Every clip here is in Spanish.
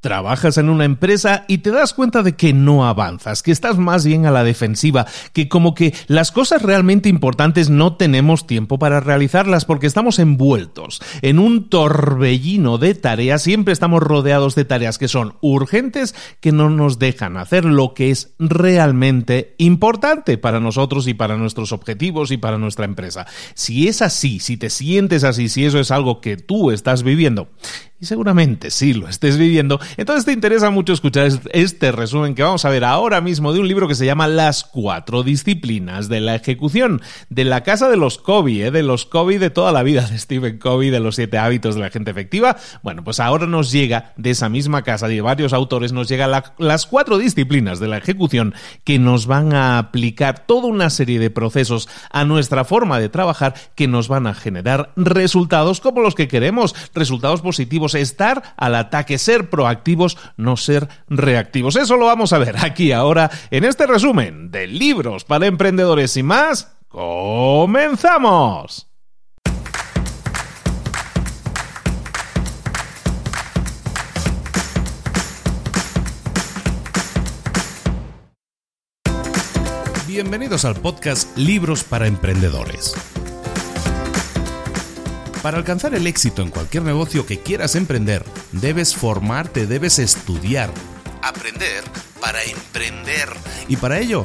Trabajas en una empresa y te das cuenta de que no avanzas, que estás más bien a la defensiva, que como que las cosas realmente importantes no tenemos tiempo para realizarlas porque estamos envueltos en un torbellino de tareas, siempre estamos rodeados de tareas que son urgentes, que no nos dejan hacer lo que es realmente importante para nosotros y para nuestros objetivos y para nuestra empresa. Si es así, si te sientes así, si eso es algo que tú estás viviendo, y seguramente sí lo estés viviendo, entonces te interesa mucho escuchar este resumen que vamos a ver ahora mismo de un libro que se llama Las cuatro disciplinas de la ejecución, de la casa de los Covey, ¿eh? de los Covey de toda la vida, de Stephen Covey, de los siete hábitos de la gente efectiva. Bueno, pues ahora nos llega de esa misma casa, de varios autores, nos llega las cuatro disciplinas de la ejecución que nos van a aplicar toda una serie de procesos a nuestra forma de trabajar que nos van a generar resultados como los que queremos, resultados positivos estar al ataque, ser proactivos, no ser reactivos. Eso lo vamos a ver aquí ahora en este resumen de libros para emprendedores y más. ¡Comenzamos! Bienvenidos al podcast Libros para Emprendedores. Para alcanzar el éxito en cualquier negocio que quieras emprender, debes formarte, debes estudiar, aprender para emprender. Y para ello,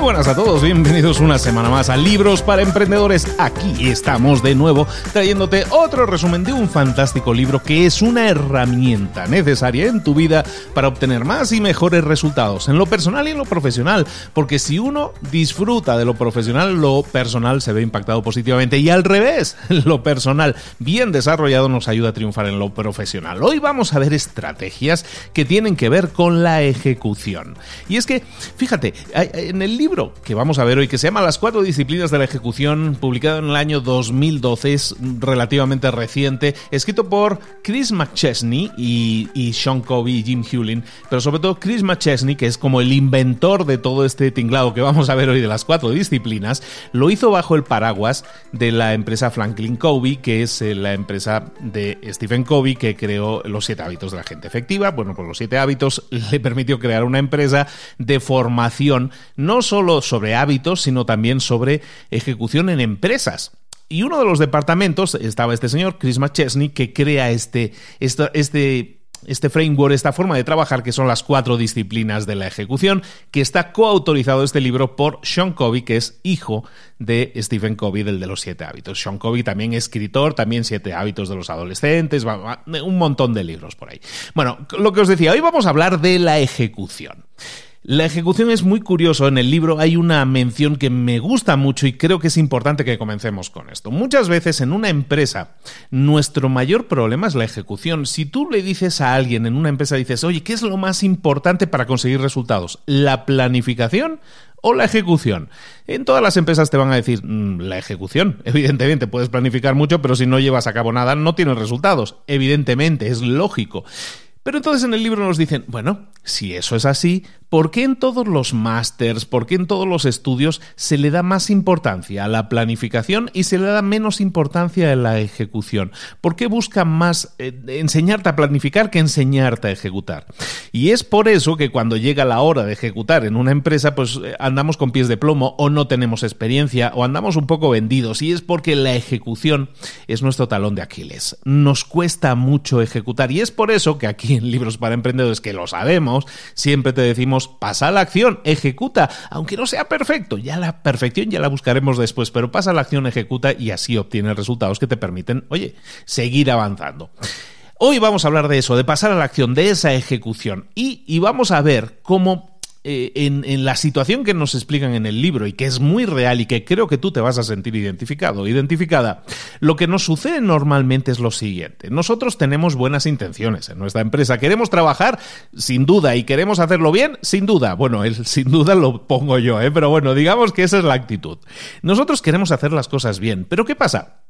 Buenas a todos, bienvenidos una semana más a Libros para Emprendedores. Aquí estamos de nuevo trayéndote otro resumen de un fantástico libro que es una herramienta necesaria en tu vida para obtener más y mejores resultados en lo personal y en lo profesional. Porque si uno disfruta de lo profesional, lo personal se ve impactado positivamente y al revés, lo personal bien desarrollado nos ayuda a triunfar en lo profesional. Hoy vamos a ver estrategias que tienen que ver con la ejecución. Y es que, fíjate, en el libro libro que vamos a ver hoy, que se llama Las cuatro disciplinas de la ejecución, publicado en el año 2012, es relativamente reciente, escrito por Chris McChesney y, y Sean Covey y Jim Hewlin, pero sobre todo Chris McChesney, que es como el inventor de todo este tinglado que vamos a ver hoy de las cuatro disciplinas, lo hizo bajo el paraguas de la empresa Franklin Covey, que es eh, la empresa de Stephen Covey que creó los siete hábitos de la gente efectiva. Bueno, pues los siete hábitos le permitió crear una empresa de formación, no solo sobre hábitos, sino también sobre ejecución en empresas. Y uno de los departamentos estaba este señor, Chris McChesney, que crea este, este, este este framework, esta forma de trabajar, que son las cuatro disciplinas de la ejecución, que está coautorizado este libro por Sean Covey, que es hijo de Stephen Covey, del de los siete hábitos. Sean Covey también escritor, también siete hábitos de los adolescentes, un montón de libros por ahí. Bueno, lo que os decía, hoy vamos a hablar de la ejecución. La ejecución es muy curioso. En el libro hay una mención que me gusta mucho y creo que es importante que comencemos con esto. Muchas veces en una empresa nuestro mayor problema es la ejecución. Si tú le dices a alguien en una empresa, dices, oye, ¿qué es lo más importante para conseguir resultados? ¿La planificación? o la ejecución. En todas las empresas te van a decir mm, la ejecución. Evidentemente, puedes planificar mucho, pero si no llevas a cabo nada, no tienes resultados. Evidentemente, es lógico. Pero entonces en el libro nos dicen, bueno, si eso es así, ¿por qué en todos los másters, por qué en todos los estudios se le da más importancia a la planificación y se le da menos importancia a la ejecución? ¿Por qué buscan más eh, enseñarte a planificar que enseñarte a ejecutar? Y es por eso que cuando llega la hora de ejecutar en una empresa, pues eh, andamos con pies de plomo o no tenemos experiencia o andamos un poco vendidos. Y es porque la ejecución es nuestro talón de Aquiles. Nos cuesta mucho ejecutar y es por eso que aquí libros para emprendedores que lo sabemos, siempre te decimos, pasa a la acción, ejecuta, aunque no sea perfecto, ya la perfección ya la buscaremos después, pero pasa a la acción, ejecuta y así obtienes resultados que te permiten, oye, seguir avanzando. Hoy vamos a hablar de eso, de pasar a la acción, de esa ejecución y, y vamos a ver cómo eh, en, la situación que nos explican en el libro y que es muy real y que creo que tú te vas a sentir identificado, identificada, lo que nos sucede normalmente es lo siguiente. Nosotros tenemos buenas intenciones en nuestra empresa, queremos trabajar sin duda y queremos hacerlo bien sin duda. Bueno, el sin duda lo pongo yo, ¿eh? pero bueno, digamos que esa es la actitud. Nosotros queremos hacer las cosas bien, pero ¿qué pasa?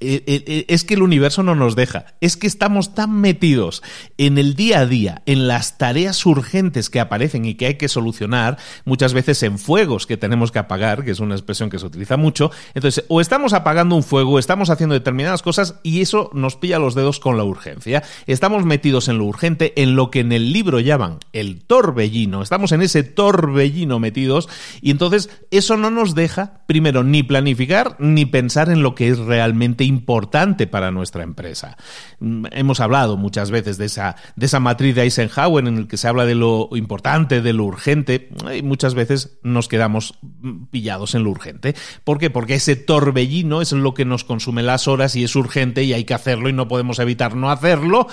Eh, eh, eh, es que el universo no nos deja, es que estamos tan metidos en el día a día, en las tareas urgentes que aparecen y que hay que solucionar, muchas veces en fuegos que tenemos que apagar, que es una expresión que se utiliza mucho, entonces o estamos apagando un fuego, estamos haciendo determinadas cosas y eso nos pilla los dedos con la urgencia. Estamos metidos en lo urgente, en lo que en el libro llaman el torbellino, estamos en ese torbellino metidos y entonces eso no nos deja, primero, ni planificar ni pensar en lo que es realmente importante para nuestra empresa. Mm, hemos hablado muchas veces de esa, de esa matriz de Eisenhower en el que se habla de lo importante, de lo urgente, y muchas veces nos quedamos mm, pillados en lo urgente. ¿Por qué? Porque ese torbellino es lo que nos consume las horas y es urgente y hay que hacerlo y no podemos evitar no hacerlo.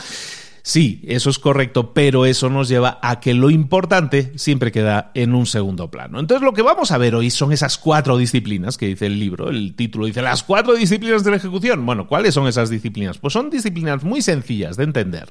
Sí, eso es correcto, pero eso nos lleva a que lo importante siempre queda en un segundo plano. Entonces lo que vamos a ver hoy son esas cuatro disciplinas que dice el libro, el título dice las cuatro disciplinas de la ejecución. Bueno, ¿cuáles son esas disciplinas? Pues son disciplinas muy sencillas de entender,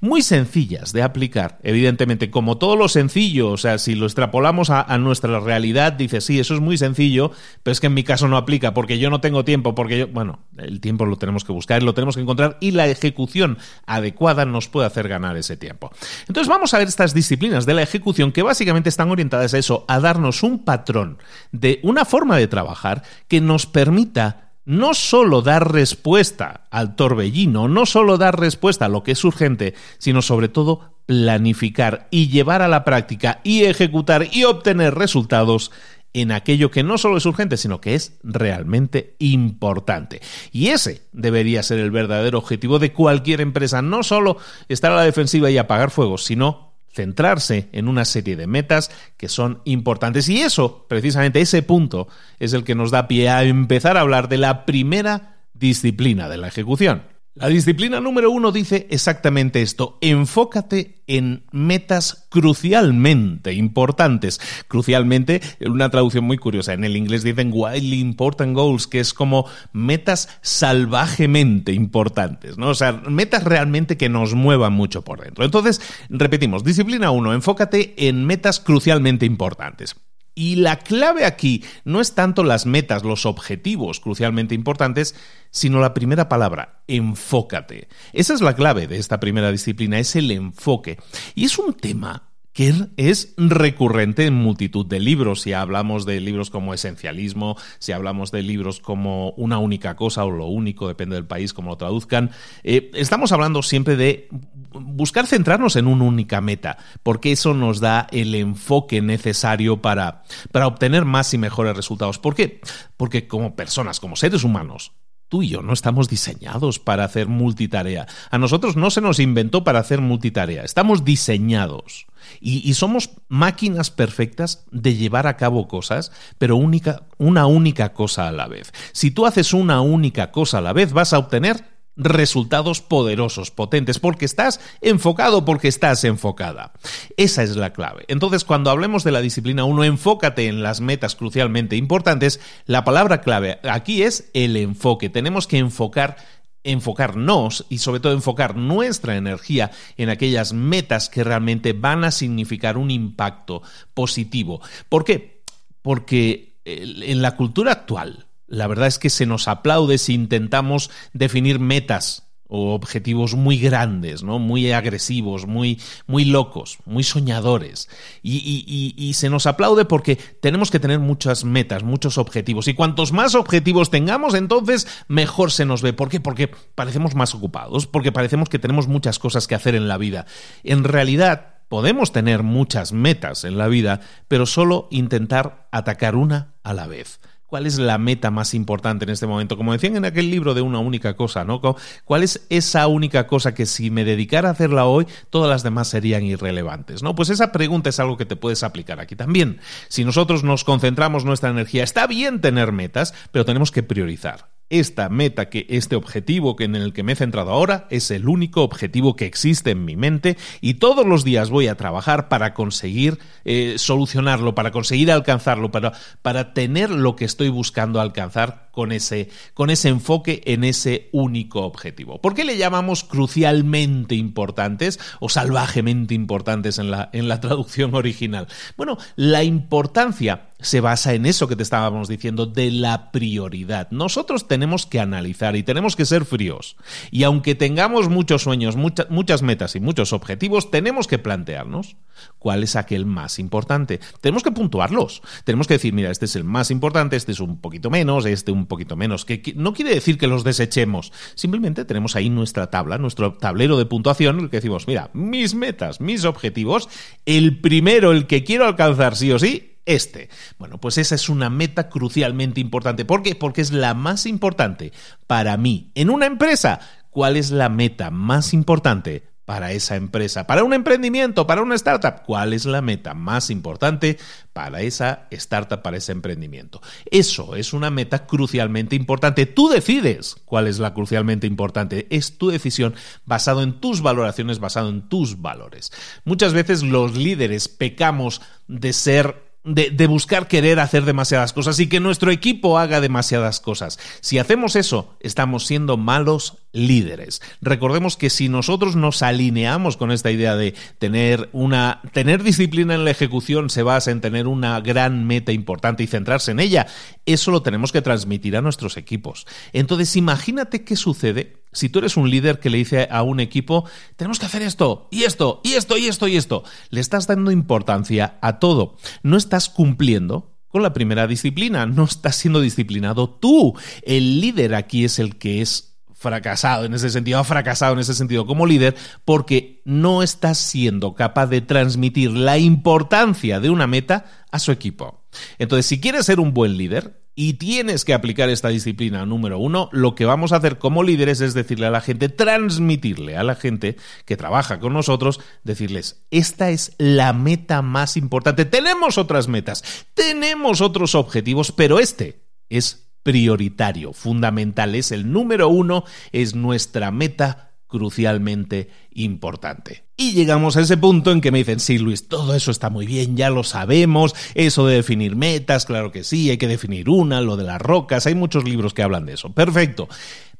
muy sencillas de aplicar. Evidentemente, como todo lo sencillo, o sea, si lo extrapolamos a, nuestra realidad, dice, sí, eso es muy sencillo, pero es que en mi caso no aplica porque yo no tengo tiempo, porque yo, bueno, el tiempo lo tenemos que buscar, lo tenemos que encontrar y la ejecución adecuada nos puede hacer ganar ese tiempo. Entonces vamos a ver estas disciplinas de la ejecución que básicamente están orientadas a eso, a darnos un patrón de una forma de trabajar que nos permita no solo dar respuesta al torbellino, no solo dar respuesta a lo que es urgente, sino sobre todo planificar y llevar a la práctica y ejecutar y obtener resultados en aquello que no solo es urgente, sino que es realmente importante. Y ese debería ser el verdadero objetivo de cualquier empresa, no solo estar a la defensiva y apagar fuegos, sino centrarse en una serie de metas que son importantes. Y eso, precisamente ese punto, es el que nos da pie a empezar a hablar de la primera disciplina de la ejecución, la disciplina número uno dice exactamente esto, enfócate en metas crucialmente importantes. Crucialmente, una traducción muy curiosa, en el inglés dicen wildly important goals, que es como metas salvajemente importantes, ¿no? O sea, metas realmente que nos muevan mucho por dentro. Entonces, repetimos, disciplina uno, enfócate en metas crucialmente importantes. Y la clave aquí no es tanto las metas, los objetivos crucialmente importantes, sino la primera palabra, enfócate. Esa es la clave de esta primera disciplina, es el enfoque. Y es un tema que es recurrente en multitud de libros. Si hablamos de libros como esencialismo, si hablamos de libros como una única cosa o lo único, depende del país como lo traduzcan, eh, estamos hablando siempre de buscar centrarnos en una única meta, porque eso nos da el enfoque necesario para, para obtener más y mejores resultados. ¿Por qué? Porque como personas, como seres humanos, tú y yo no estamos diseñados para hacer multitarea. A nosotros no se nos inventó para hacer multitarea. Estamos diseñados. Y, somos máquinas perfectas de llevar a cabo cosas, pero única, una única cosa a la vez. Si tú haces una única cosa a la vez, vas a obtener resultados poderosos, potentes, porque estás enfocado, porque estás enfocada. Esa es la clave. Entonces, cuando hablemos de la disciplina 1, enfócate en las metas crucialmente importantes. La palabra clave aquí es el enfoque. Tenemos que enfocar enfocarnos y sobre todo enfocar nuestra energía en aquellas metas que realmente van a significar un impacto positivo. ¿Por qué? Porque en la cultura actual, la verdad es que se nos aplaude si intentamos definir metas o objetivos muy grandes, ¿no? Muy agresivos, muy, muy locos, muy soñadores. Y, y, se nos aplaude porque tenemos que tener muchas metas, muchos objetivos. Y cuantos más objetivos tengamos, entonces mejor se nos ve. ¿Por qué? Porque parecemos más ocupados, porque parecemos que tenemos muchas cosas que hacer en la vida. En realidad, podemos tener muchas metas en la vida, pero solo intentar atacar una a la vez. ¿Cuál es la meta más importante en este momento? Como decían en aquel libro de una única cosa, ¿no? ¿Cuál es esa única cosa que si me dedicara a hacerla hoy, todas las demás serían irrelevantes? ¿No? Pues esa pregunta es algo que te puedes aplicar aquí también. Si nosotros nos concentramos nuestra energía, está bien tener metas, pero tenemos que priorizar esta meta, que este objetivo que en el que me he centrado ahora es el único objetivo que existe en mi mente y todos los días voy a trabajar para conseguir eh, solucionarlo, para conseguir alcanzarlo, para, para tener lo que estoy buscando alcanzar con ese, con ese enfoque en ese único objetivo. ¿Por qué le llamamos crucialmente importantes o salvajemente importantes en la, en la traducción original? Bueno, la importancia se basa en eso que te estábamos diciendo de la prioridad. Nosotros tenemos que analizar y tenemos que ser fríos. Y aunque tengamos muchos sueños, muchas metas y muchos objetivos, tenemos que plantearnos cuál es aquel más importante. Tenemos que puntuarlos. Tenemos que decir, mira, este es el más importante, este es un poquito menos, este un poquito menos. Que, no quiere decir que los desechemos. Simplemente tenemos ahí nuestra tabla, nuestro tablero de puntuación, en el que decimos, mira, mis metas, mis objetivos, el primero, el que quiero alcanzar sí o sí, este. Bueno, pues esa es una meta crucialmente importante. ¿Por qué? Porque es la más importante para mí. En una empresa, ¿cuál es la meta más importante? Para esa empresa, para un emprendimiento, para una startup. ¿Cuál es la meta más importante para esa startup, para ese emprendimiento? Eso es una meta crucialmente importante. Tú decides cuál es la crucialmente importante. Es tu decisión basado en tus valoraciones, basado en tus valores. Muchas veces los líderes pecamos de ser de, buscar querer hacer demasiadas cosas y que nuestro equipo haga demasiadas cosas. Si hacemos eso, estamos siendo malos líderes. Recordemos que si nosotros nos alineamos con esta idea de tener una tener disciplina en la ejecución se basa en tener una gran meta importante y centrarse en ella, eso lo tenemos que transmitir a nuestros equipos. Entonces, imagínate qué sucede si tú eres un líder que le dice a un equipo, tenemos que hacer esto, y esto, y esto, y esto, y esto, le estás dando importancia a todo. No estás cumpliendo con la primera disciplina, no estás siendo disciplinado tú. El líder aquí es el que es fracasado en ese sentido, ha fracasado en ese sentido como líder porque no estás siendo capaz de transmitir la importancia de una meta a su equipo. Entonces, si quieres ser un buen líder, y tienes que aplicar esta disciplina número uno, lo que vamos a hacer como líderes es decirle a la gente, transmitirle a la gente que trabaja con nosotros, decirles, esta es la meta más importante. Tenemos otras metas, tenemos otros objetivos, pero este es prioritario, fundamental, es el número uno, es nuestra meta crucialmente importante. Y llegamos a ese punto en que me dicen, sí, Luis, todo eso está muy bien, ya lo sabemos, eso de definir metas, claro que sí, hay que definir una, lo de las rocas, hay muchos libros que hablan de eso, perfecto.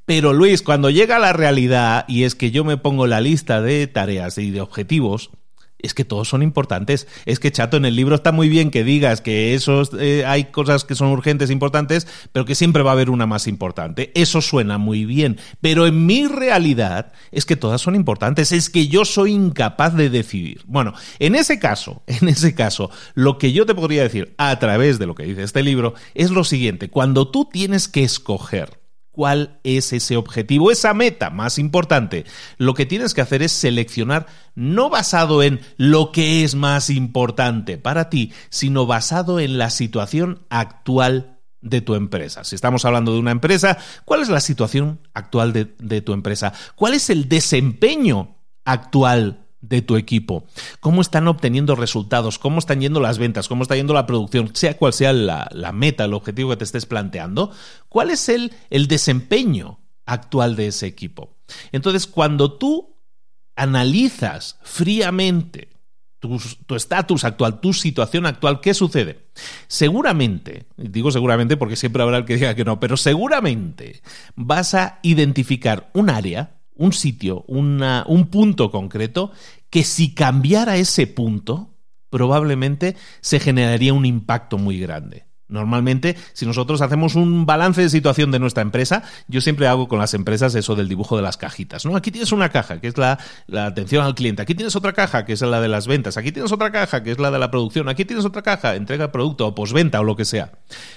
Pero Luis, cuando llega la realidad y es que yo me pongo la lista de tareas y de objetivos, es que todos son importantes. Es que, chato, en el libro está muy bien que digas que esos, eh, hay cosas que son urgentes, importantes, pero que siempre va a haber una más importante. Eso suena muy bien. Pero en mi realidad es que todas son importantes. Es que yo soy incapaz de decidir. Bueno, en ese caso, en ese caso, lo que yo te podría decir a través de lo que dice este libro es lo siguiente. Cuando tú tienes que escoger cuál es ese objetivo, esa meta más importante. Lo que tienes que hacer es seleccionar no basado en lo que es más importante para ti, sino basado en la situación actual de tu empresa. Si estamos hablando de una empresa, ¿cuál es la situación actual de, tu empresa? ¿Cuál es el desempeño actual de tu equipo, cómo están obteniendo resultados, cómo están yendo las ventas, cómo está yendo la producción, sea cual sea la, meta, el objetivo que te estés planteando, cuál es el, el desempeño actual de ese equipo. Entonces, cuando tú analizas fríamente tu estatus actual, tu situación actual, ¿qué sucede? Seguramente, digo seguramente porque siempre habrá el que diga que no, pero seguramente vas a identificar un área un sitio, un punto concreto, que si cambiara ese punto, probablemente se generaría un impacto muy grande. Normalmente, si nosotros hacemos un balance de situación de nuestra empresa, yo siempre hago con las empresas eso del dibujo de las cajitas. ¿no? Aquí tienes una caja, que es la, atención al cliente. Aquí tienes otra caja, que es la de las ventas. Aquí tienes otra caja, que es la de la producción. Aquí tienes otra caja, entrega de producto o posventa o lo que sea.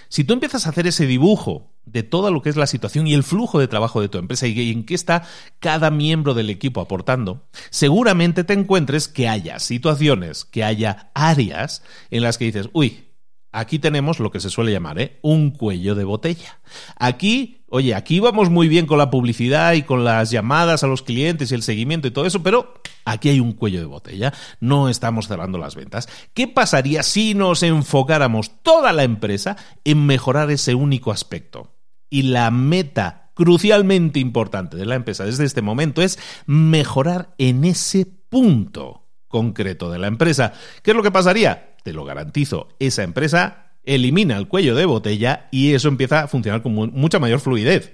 Si tú empiezas a hacer ese dibujo de todo lo que es la situación y el flujo de trabajo de tu empresa y en qué está cada miembro del equipo aportando, seguramente te encuentres que haya situaciones, que haya áreas en las que dices, uy, aquí tenemos lo que se suele llamar ¿eh? un cuello de botella. Aquí, oye, aquí vamos muy bien con la publicidad y con las llamadas a los clientes y el seguimiento y todo eso, pero aquí hay un cuello de botella, no estamos cerrando las ventas. ¿Qué pasaría si nos enfocáramos toda la empresa en mejorar ese único aspecto? Y la meta crucialmente importante de la empresa desde este momento es mejorar en ese punto concreto de la empresa. ¿Qué es lo que pasaría? Te lo garantizo, esa empresa elimina el cuello de botella y eso empieza a funcionar con mucha mayor fluidez.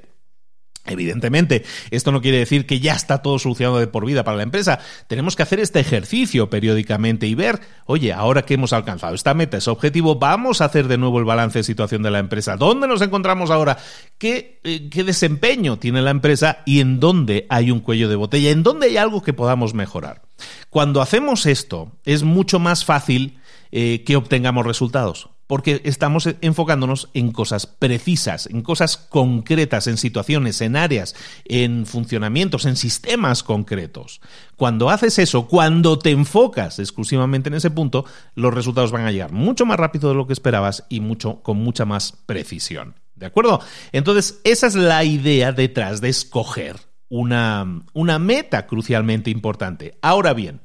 Evidentemente, esto no quiere decir que ya está todo solucionado de por vida para la empresa. Tenemos que hacer este ejercicio periódicamente y ver, oye, ahora que hemos alcanzado esta meta, ese objetivo, vamos a hacer de nuevo el balance de situación de la empresa. ¿Dónde nos encontramos ahora? ¿Qué, eh, qué desempeño tiene la empresa y en dónde hay un cuello de botella? ¿En dónde hay algo que podamos mejorar? Cuando hacemos esto, es mucho más fácil eh, que obtengamos resultados. Porque estamos enfocándonos en cosas precisas, en cosas concretas, en situaciones, en áreas, en funcionamientos, en sistemas concretos. Cuando haces eso, cuando te enfocas exclusivamente en ese punto, los resultados van a llegar mucho más rápido de lo que esperabas y mucho, con mucha más precisión. ¿De acuerdo? Entonces, esa es la idea detrás de escoger una, una meta crucialmente importante. Ahora bien,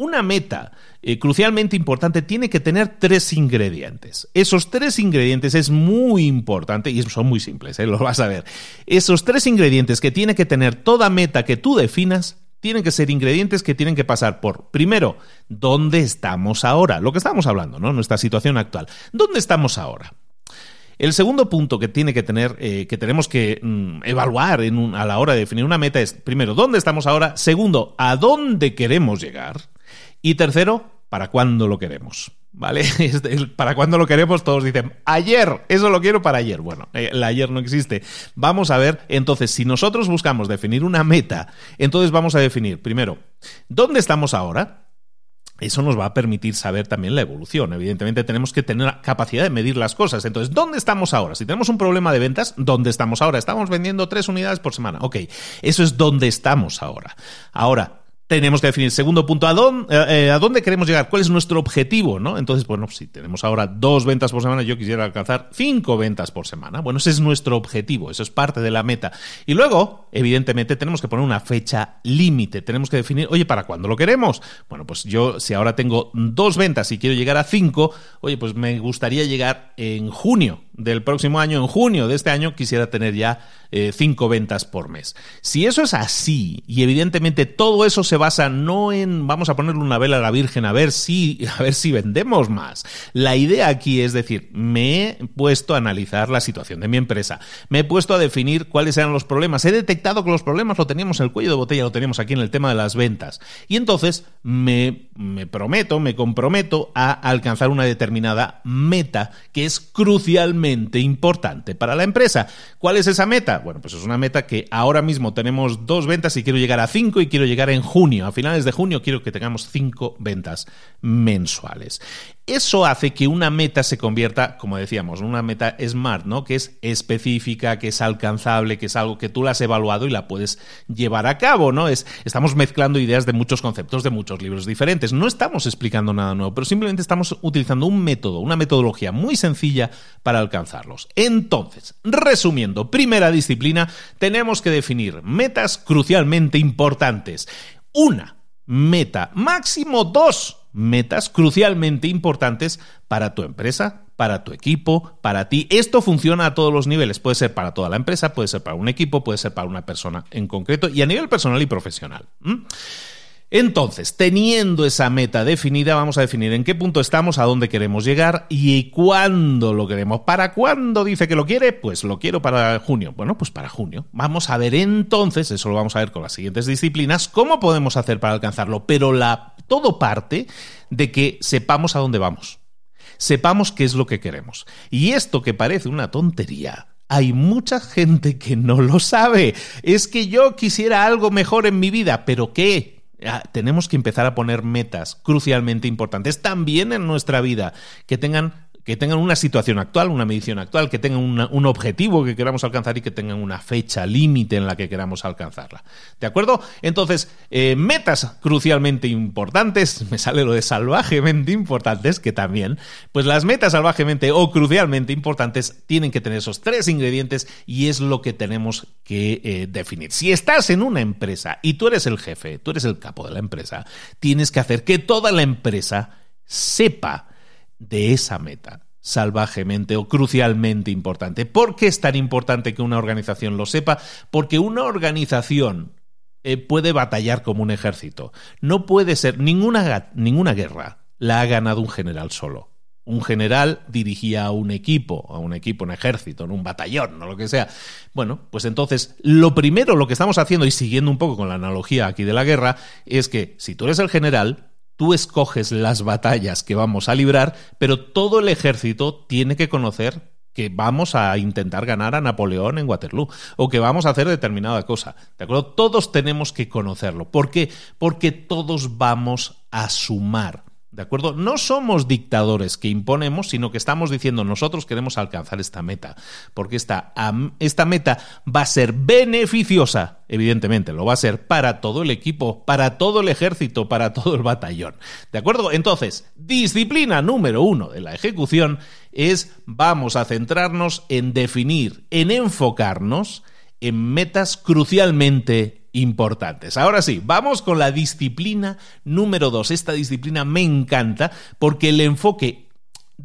una meta eh, crucialmente importante tiene que tener tres ingredientes. Esos tres ingredientes es muy importante y son muy simples, ¿eh? lo vas a ver. Esos tres ingredientes que tiene que tener toda meta que tú definas tienen que ser ingredientes que tienen que pasar por, primero, ¿dónde estamos ahora? Lo que estamos hablando, ¿no? Nuestra situación actual. ¿Dónde estamos ahora? El segundo punto que tiene que tener, eh, que tenemos que mm, evaluar a la hora de definir una meta es, primero, ¿dónde estamos ahora? Segundo, ¿a dónde queremos llegar? Y tercero, ¿para cuándo lo queremos? ¿Vale? Para cuándo lo queremos, todos dicen, ayer, eso lo quiero para ayer. Bueno, eh, el ayer no existe. Vamos a ver, entonces, si nosotros buscamos definir una meta, entonces vamos a definir, primero, ¿dónde estamos ahora? Eso nos va a permitir saber también la evolución. Evidentemente tenemos que tener la capacidad de medir las cosas. Entonces, ¿dónde estamos ahora? Si tenemos un problema de ventas, ¿dónde estamos ahora? Estamos vendiendo tres unidades por semana. Ok, eso es dónde estamos ahora. Ahora, tenemos que definir, segundo punto, ¿a dónde, eh, eh, ¿a dónde queremos llegar? ¿Cuál es nuestro objetivo? ¿no? Entonces, bueno, si tenemos ahora dos ventas por semana, yo quisiera alcanzar cinco ventas por semana. Bueno, ese es nuestro objetivo, eso es parte de la meta. Y luego, evidentemente, tenemos que poner una fecha límite. Tenemos que definir, oye, ¿para cuándo lo queremos? Bueno, pues yo, si ahora tengo dos ventas y quiero llegar a cinco, oye, pues me gustaría llegar en junio del próximo año, en junio de este año, quisiera tener ya eh, cinco ventas por mes. Si eso es así, y evidentemente todo eso se basa no en vamos a ponerle una vela a la Virgen a ver si, a ver si vendemos más. La idea aquí es decir, me he puesto a analizar la situación de mi empresa, me he puesto a definir cuáles eran los problemas, he detectado que los problemas lo teníamos en el cuello de botella, lo teníamos aquí en el tema de las ventas. Y entonces me, me prometo, me comprometo a alcanzar una determinada meta que es crucialmente importante para la empresa. ¿Cuál es esa meta? Bueno, pues es una meta que ahora mismo tenemos dos ventas y quiero llegar a cinco y quiero llegar en junio. A finales de junio quiero que tengamos cinco ventas mensuales. Eso hace que una meta se convierta, como decíamos, en una meta smart, ¿no? Que es específica, que es alcanzable, que es algo que tú la has evaluado y la puedes llevar a cabo, ¿no? Es, estamos mezclando ideas de muchos conceptos, de muchos libros diferentes. No estamos explicando nada nuevo, pero simplemente estamos utilizando un método, una metodología muy sencilla para alcanzarlos. Entonces, resumiendo, primera disciplina, tenemos que definir metas crucialmente importantes. Una meta, máximo dos metas crucialmente importantes para tu empresa, para tu equipo, para ti. Esto funciona a todos los niveles. Puede ser para toda la empresa, puede ser para un equipo, puede ser para una persona en concreto y a nivel personal y profesional. Entonces, teniendo esa meta definida, vamos a definir en qué punto estamos, a dónde queremos llegar y cuándo lo queremos. ¿Para cuándo dice que lo quiere? Pues lo quiero para junio. Bueno, pues para junio. Vamos a ver entonces, eso lo vamos a ver con las siguientes disciplinas, cómo podemos hacer para alcanzarlo. Pero la, todo parte de que sepamos a dónde vamos. Sepamos qué es lo que queremos. Y esto que parece una tontería, hay mucha gente que no lo sabe. Es que yo quisiera algo mejor en mi vida, pero ¿qué? Ah, tenemos que empezar a poner metas crucialmente importantes también en nuestra vida que tengan que tengan una situación actual, una medición actual, que tengan un objetivo que queramos alcanzar y que tengan una fecha límite en la que queramos alcanzarla. ¿De acuerdo? Entonces, eh, metas crucialmente importantes, me sale lo de salvajemente importantes, que también, pues las metas salvajemente o crucialmente importantes tienen que tener esos tres ingredientes y es lo que tenemos que eh, definir. Si estás en una empresa y tú eres el jefe, tú eres el capo de la empresa, tienes que hacer que toda la empresa sepa de esa meta salvajemente o crucialmente importante. ¿Por qué es tan importante que una organización lo sepa? Porque una organización eh, puede batallar como un ejército. No puede ser ninguna, ninguna guerra la ha ganado un general solo. Un general dirigía a un equipo, a un equipo, un ejército, un batallón, o lo que sea. Bueno, pues entonces, lo primero, lo que estamos haciendo, y siguiendo un poco con la analogía aquí de la guerra, es que si tú eres el general, Tú escoges las batallas que vamos a librar, pero todo el ejército tiene que conocer que vamos a intentar ganar a Napoleón en Waterloo o que vamos a hacer determinada cosa. ¿De acuerdo? Todos tenemos que conocerlo. ¿Por qué? Porque todos vamos a sumar. ¿De acuerdo? No somos dictadores que imponemos, sino que estamos diciendo nosotros queremos alcanzar esta meta, porque esta, esta meta va a ser beneficiosa, evidentemente, lo va a ser para todo el equipo, para todo el ejército, para todo el batallón. ¿De acuerdo? Entonces, disciplina número uno de la ejecución es vamos a centrarnos en definir, en enfocarnos en metas crucialmente importantes. Ahora sí, vamos con la disciplina número dos. Esta disciplina me encanta porque el enfoque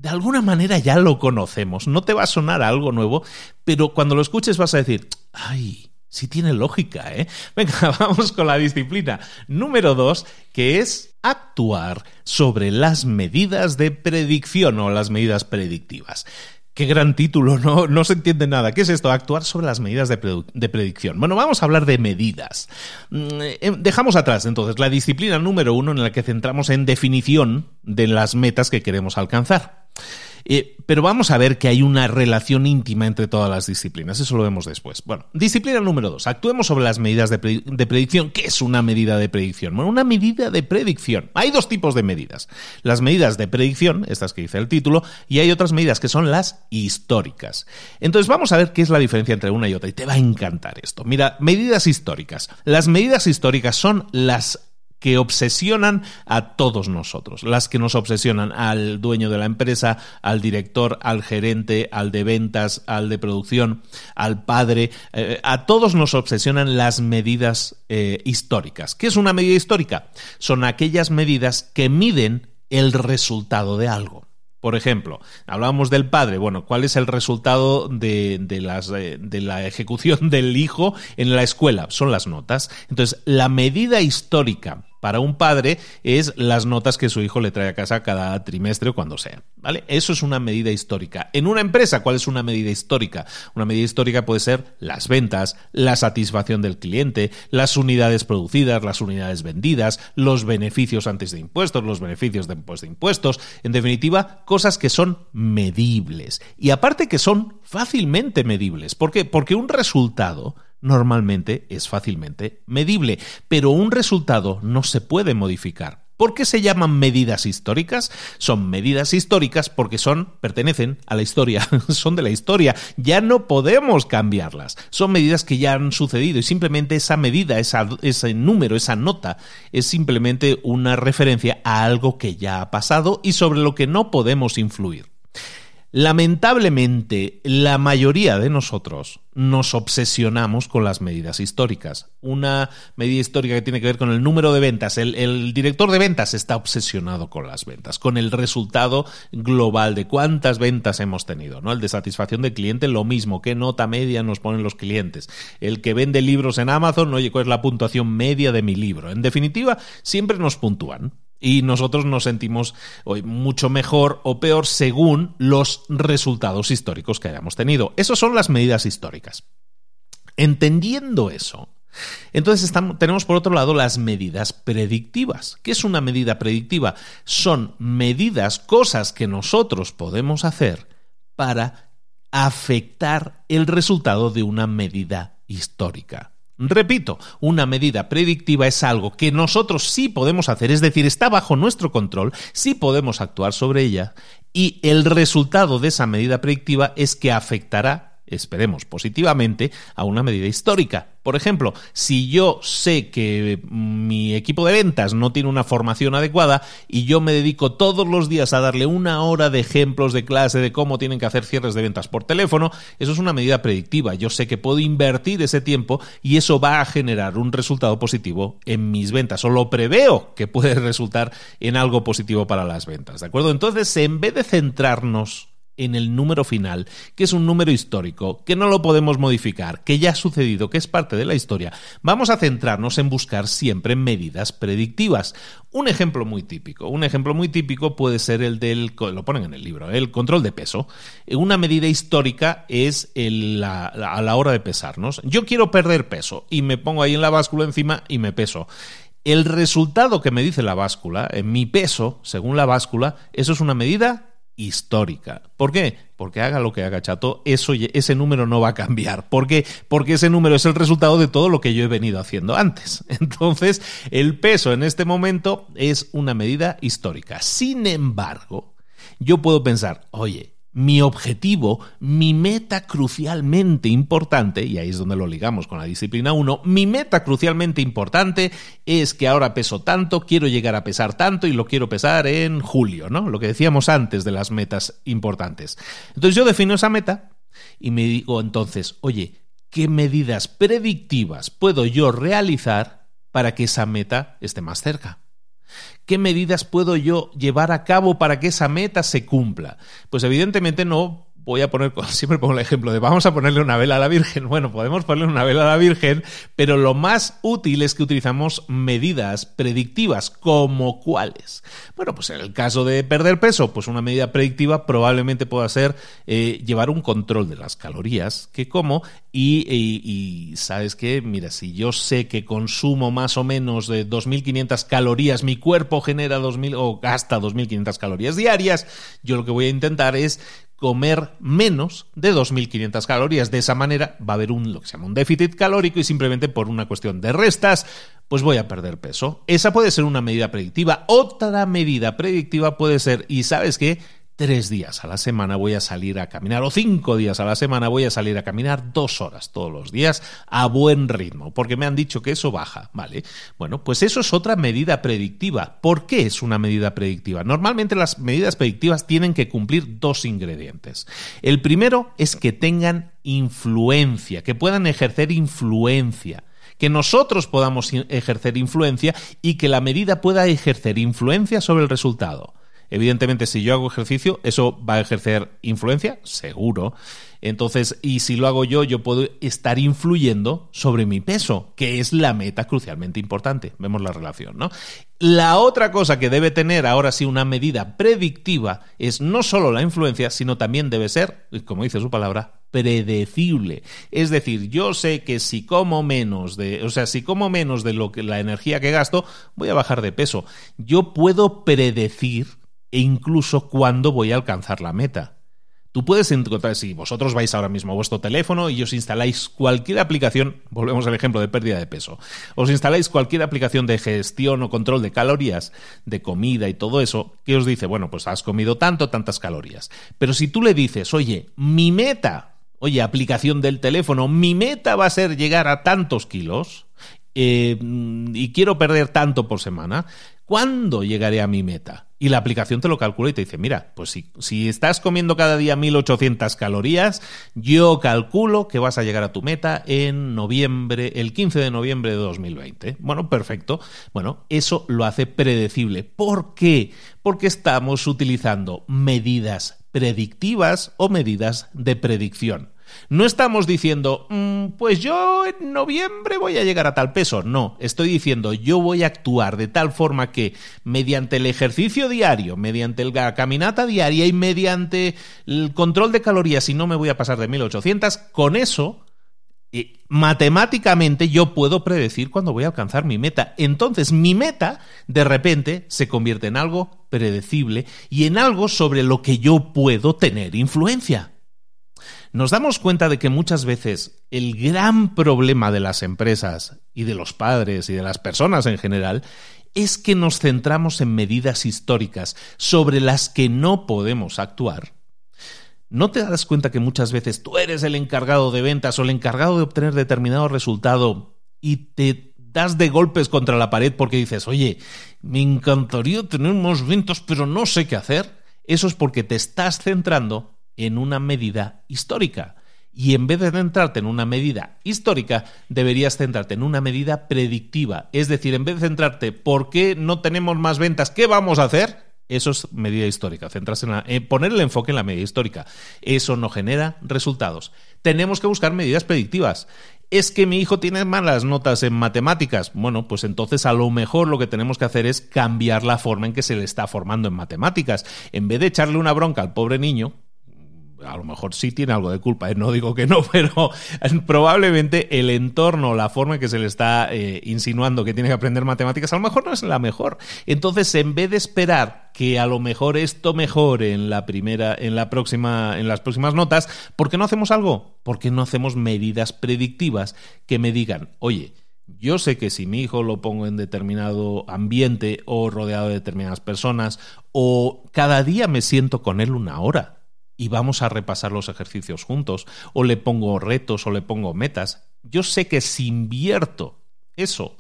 de alguna manera ya lo conocemos. No te va a sonar algo nuevo, pero cuando lo escuches vas a decir, ay, sí tiene lógica, ¿eh? Venga, vamos con la disciplina número dos, que es actuar sobre las medidas de predicción o las medidas predictivas. Qué gran título, no, no se entiende nada. ¿Qué es esto? Actuar sobre las medidas de, predicción. Bueno, vamos a hablar de medidas. Mm, eh, dejamos atrás entonces la disciplina número uno en la que centramos en definición de las metas que queremos alcanzar. Eh, pero vamos a ver que hay una relación íntima entre todas las disciplinas, eso lo vemos después. Bueno, disciplina número dos, actuemos sobre las medidas de, predicción. ¿Qué es una medida de predicción? Bueno, una medida de predicción. Hay dos tipos de medidas. Las medidas de predicción, estas que dice el título, y hay otras medidas que son las históricas. Entonces vamos a ver qué es la diferencia entre una y otra, y te va a encantar esto. Mira, medidas históricas. Las medidas históricas son las que obsesionan a todos nosotros, las que nos obsesionan al dueño de la empresa, al director, al gerente, al de ventas, al de producción, al padre, eh, a todos nos obsesionan las medidas eh, históricas. ¿Qué es una medida histórica? Son aquellas medidas que miden el resultado de algo. Por ejemplo, hablábamos del padre. Bueno, ¿cuál es el resultado de, eh, de, la ejecución del hijo en la escuela? Son las notas. Entonces, la medida histórica para un padre es las notas que su hijo le trae a casa cada trimestre o cuando sea. ¿Vale? Eso es una medida histórica. En una empresa, ¿cuál es una medida histórica? Una medida histórica puede ser las ventas, la satisfacción del cliente, las unidades producidas, las unidades vendidas, los beneficios antes de impuestos, los beneficios después de impuestos. En definitiva, cosas que son medibles. Y aparte que son fácilmente medibles. ¿Por qué? Porque un resultado normalmente es fácilmente medible, pero un resultado no se puede modificar. ¿Por qué se llaman medidas históricas? Son medidas históricas porque son, pertenecen a la historia, son de la historia, ya no podemos cambiarlas. Son medidas que ya han sucedido y simplemente esa medida, ese número, esa nota, es simplemente una referencia a algo que ya ha pasado y sobre lo que no podemos influir. Lamentablemente, la mayoría de nosotros nos obsesionamos con las medidas históricas. Una medida histórica que tiene que ver con el número de ventas. El, director de ventas está obsesionado con las ventas, con el resultado global de cuántas ventas hemos tenido. ¿no? El de satisfacción del cliente, lo mismo, qué nota media nos ponen los clientes. El que vende libros en Amazon, oye, ¿cuál es la puntuación media de mi libro? En definitiva, siempre nos puntúan y nosotros nos sentimos hoy mucho mejor o peor según los resultados históricos que hayamos tenido. Esas son las medidas históricas. Entendiendo eso, entonces tenemos por otro lado las medidas predictivas. ¿Qué es una medida predictiva? Son medidas, cosas que nosotros podemos hacer para afectar el resultado de una medida histórica. Repito, una medida predictiva es algo que nosotros sí podemos hacer, es decir, está bajo nuestro control, sí podemos actuar sobre ella y el resultado de esa medida predictiva es que afectará esperemos positivamente, a una medida histórica. Por ejemplo, si yo sé que mi equipo de ventas no tiene una formación adecuada y yo me dedico todos los días a darle una hora de ejemplos de clase de cómo tienen que hacer cierres de ventas por teléfono, eso es una medida predictiva. Yo sé que puedo invertir ese tiempo y eso va a generar un resultado positivo en mis ventas o lo preveo que puede resultar en algo positivo para las ventas. ¿De acuerdo? Entonces, en vez de centrarnos en el número final, que es un número histórico, que no lo podemos modificar, que ya ha sucedido, que es parte de la historia, vamos a centrarnos en buscar siempre medidas predictivas. Un ejemplo muy típico, un ejemplo muy típico puede ser el del, lo ponen en el libro, el control de peso. Una medida histórica es a la hora de pesarnos. Yo quiero perder peso y me pongo ahí en la báscula encima y me peso. El resultado que me dice la báscula, en mi peso, según la báscula, eso es una medida histórica. ¿Por qué? Porque haga lo que haga Chato, eso, ese número no va a cambiar. ¿Por qué? Porque ese número es el resultado de todo lo que yo he venido haciendo antes. Entonces, el peso en este momento es una medida histórica. Sin embargo, yo puedo pensar, oye, mi objetivo, mi meta crucialmente importante, y ahí es donde lo ligamos con la disciplina 1, mi meta crucialmente importante es que ahora peso tanto, quiero llegar a pesar tanto y lo quiero pesar en julio, ¿no? Lo que decíamos antes de las metas importantes. Entonces yo defino esa meta y me digo entonces, oye, ¿qué medidas predictivas puedo yo realizar para que esa meta esté más cerca? ¿Qué medidas puedo yo llevar a cabo para que esa meta se cumpla? Pues evidentemente no voy a poner, siempre pongo el ejemplo de vamos a ponerle una vela a la Virgen. Bueno, podemos ponerle una vela a la Virgen, pero lo más útil es que utilizamos medidas predictivas, como cuáles. Bueno, pues en el caso de perder peso, pues una medida predictiva probablemente pueda ser eh, llevar un control de las calorías que como y, sabes que, mira, si yo sé que consumo más o menos de 2.500 calorías, mi cuerpo genera 2.000 o gasta 2.500 calorías diarias, yo lo que voy a intentar es comer menos de 2.500 calorías. De esa manera va a haber un, lo que se llama un déficit calórico y simplemente por una cuestión de restas, pues voy a perder peso. Esa puede ser una medida predictiva. Otra medida predictiva puede ser, y sabes qué, tres días a la semana voy a salir a caminar o cinco días a la semana voy a salir a caminar dos horas todos los días a buen ritmo, porque me han dicho que eso baja, ¿vale? Bueno, pues eso es otra medida predictiva. ¿Por qué es una medida predictiva? Normalmente las medidas predictivas tienen que cumplir dos ingredientes. El primero es que tengan influencia, que puedan ejercer influencia que nosotros podamos ejercer influencia y que la medida pueda ejercer influencia sobre el resultado. Evidentemente, si yo hago ejercicio, eso va a ejercer influencia, seguro. Entonces, y si lo hago yo, yo puedo estar influyendo sobre mi peso, que es la meta crucialmente importante. Vemos la relación, ¿no? La otra cosa que debe tener ahora sí una medida predictiva es no solo la influencia, sino también debe ser, como dice su palabra, predecible. Es decir, yo sé que si como menos de, o sea, si como menos de lo que la energía que gasto, voy a bajar de peso. Yo puedo predecir e incluso cuándo voy a alcanzar la meta. Tú puedes encontrar, si vosotros vais ahora mismo a vuestro teléfono y os instaláis cualquier aplicación, volvemos al ejemplo de pérdida de peso, os instaláis cualquier aplicación de gestión o control de calorías, de comida y todo eso, que os dice, bueno, pues has comido tanto, tantas calorías. Pero si tú le dices, oye, mi meta, oye, aplicación del teléfono, mi meta va a ser llegar a tantos kilos, eh, y quiero perder tanto por semana, ¿cuándo llegaré a mi meta? Y la aplicación te lo calcula y te dice, mira, pues si, si estás comiendo cada día 1800 calorías, yo calculo que vas a llegar a tu meta en noviembre, el 15 de noviembre de 2020. Bueno, perfecto. Bueno, eso lo hace predecible. ¿Por qué? Porque estamos utilizando medidas predictivas o medidas de predicción. No estamos diciendo, mm, pues yo en noviembre voy a llegar a tal peso. No, estoy diciendo, yo voy a actuar de tal forma que mediante el ejercicio diario, mediante la caminata diaria y mediante el control de calorías, si no me voy a pasar de 1800, con eso eh, matemáticamente yo puedo predecir cuándo voy a alcanzar mi meta. Entonces mi meta de repente se convierte en algo predecible y en algo sobre lo que yo puedo tener influencia nos damos cuenta de que muchas veces el gran problema de las empresas y de los padres y de las personas en general es que nos centramos en medidas históricas sobre las que no podemos actuar. ¿No te das cuenta que muchas veces tú eres el encargado de ventas o el encargado de obtener determinado resultado y te das de golpes contra la pared porque dices, oye, me encantaría tener más ventas pero no sé qué hacer? Eso es porque te estás centrando en una medida histórica. Y en vez de centrarte en una medida histórica, deberías centrarte en una medida predictiva. Es decir, en vez de centrarte por qué no tenemos más ventas, ¿qué vamos a hacer? Eso es medida histórica, centrarse en, poner el enfoque en la medida histórica. Eso no genera resultados. Tenemos que buscar medidas predictivas. Es que mi hijo tiene malas notas en matemáticas. Bueno, pues entonces a lo mejor lo que tenemos que hacer es cambiar la forma en que se le está formando en matemáticas. En vez de echarle una bronca al pobre niño, a lo mejor sí tiene algo de culpa, ¿eh? no digo que no, pero probablemente el entorno, la forma en que se le está eh, insinuando que tiene que aprender matemáticas, a lo mejor no es la mejor. Entonces, en vez de esperar que a lo mejor esto mejore en la primera, en la próxima, en las próximas notas, ¿por qué no hacemos algo? ¿Por qué no hacemos medidas predictivas que me digan, oye, yo sé que si mi hijo lo pongo en determinado ambiente o rodeado de determinadas personas o cada día me siento con él una hora, y vamos a repasar los ejercicios juntos, o le pongo retos o le pongo metas. Yo sé que si invierto eso,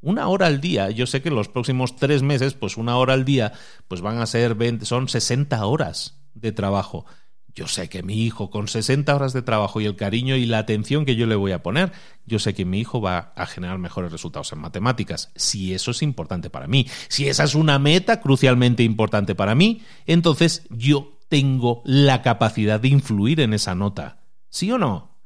una hora al día, yo sé que los próximos tres meses, pues una hora al día, pues van a ser 20, son 60 horas de trabajo. Yo sé que mi hijo, con 60 horas de trabajo y el cariño y la atención que yo le voy a poner, yo sé que mi hijo va a generar mejores resultados en matemáticas. Si eso es importante para mí, si esa es una meta crucialmente importante para mí, entonces yo tengo la capacidad de influir en esa nota. ¿Sí o no?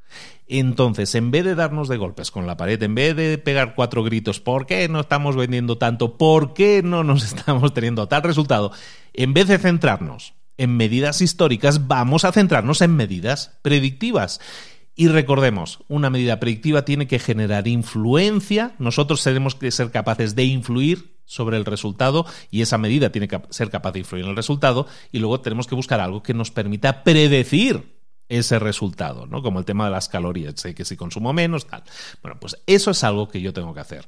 Entonces, en vez de darnos de golpes con la pared, en vez de pegar cuatro gritos, ¿por qué no estamos vendiendo tanto? ¿Por qué no nos estamos teniendo tal resultado? En vez de centrarnos en medidas históricas, vamos a centrarnos en medidas predictivas. Y recordemos, una medida predictiva tiene que generar influencia, nosotros tenemos que ser capaces de influir sobre el resultado y esa medida tiene que ser capaz de influir en el resultado y luego tenemos que buscar algo que nos permita predecir ese resultado, ¿no? Como el tema de las calorías, sé que si consumo menos, tal. Bueno, pues eso es algo que yo tengo que hacer.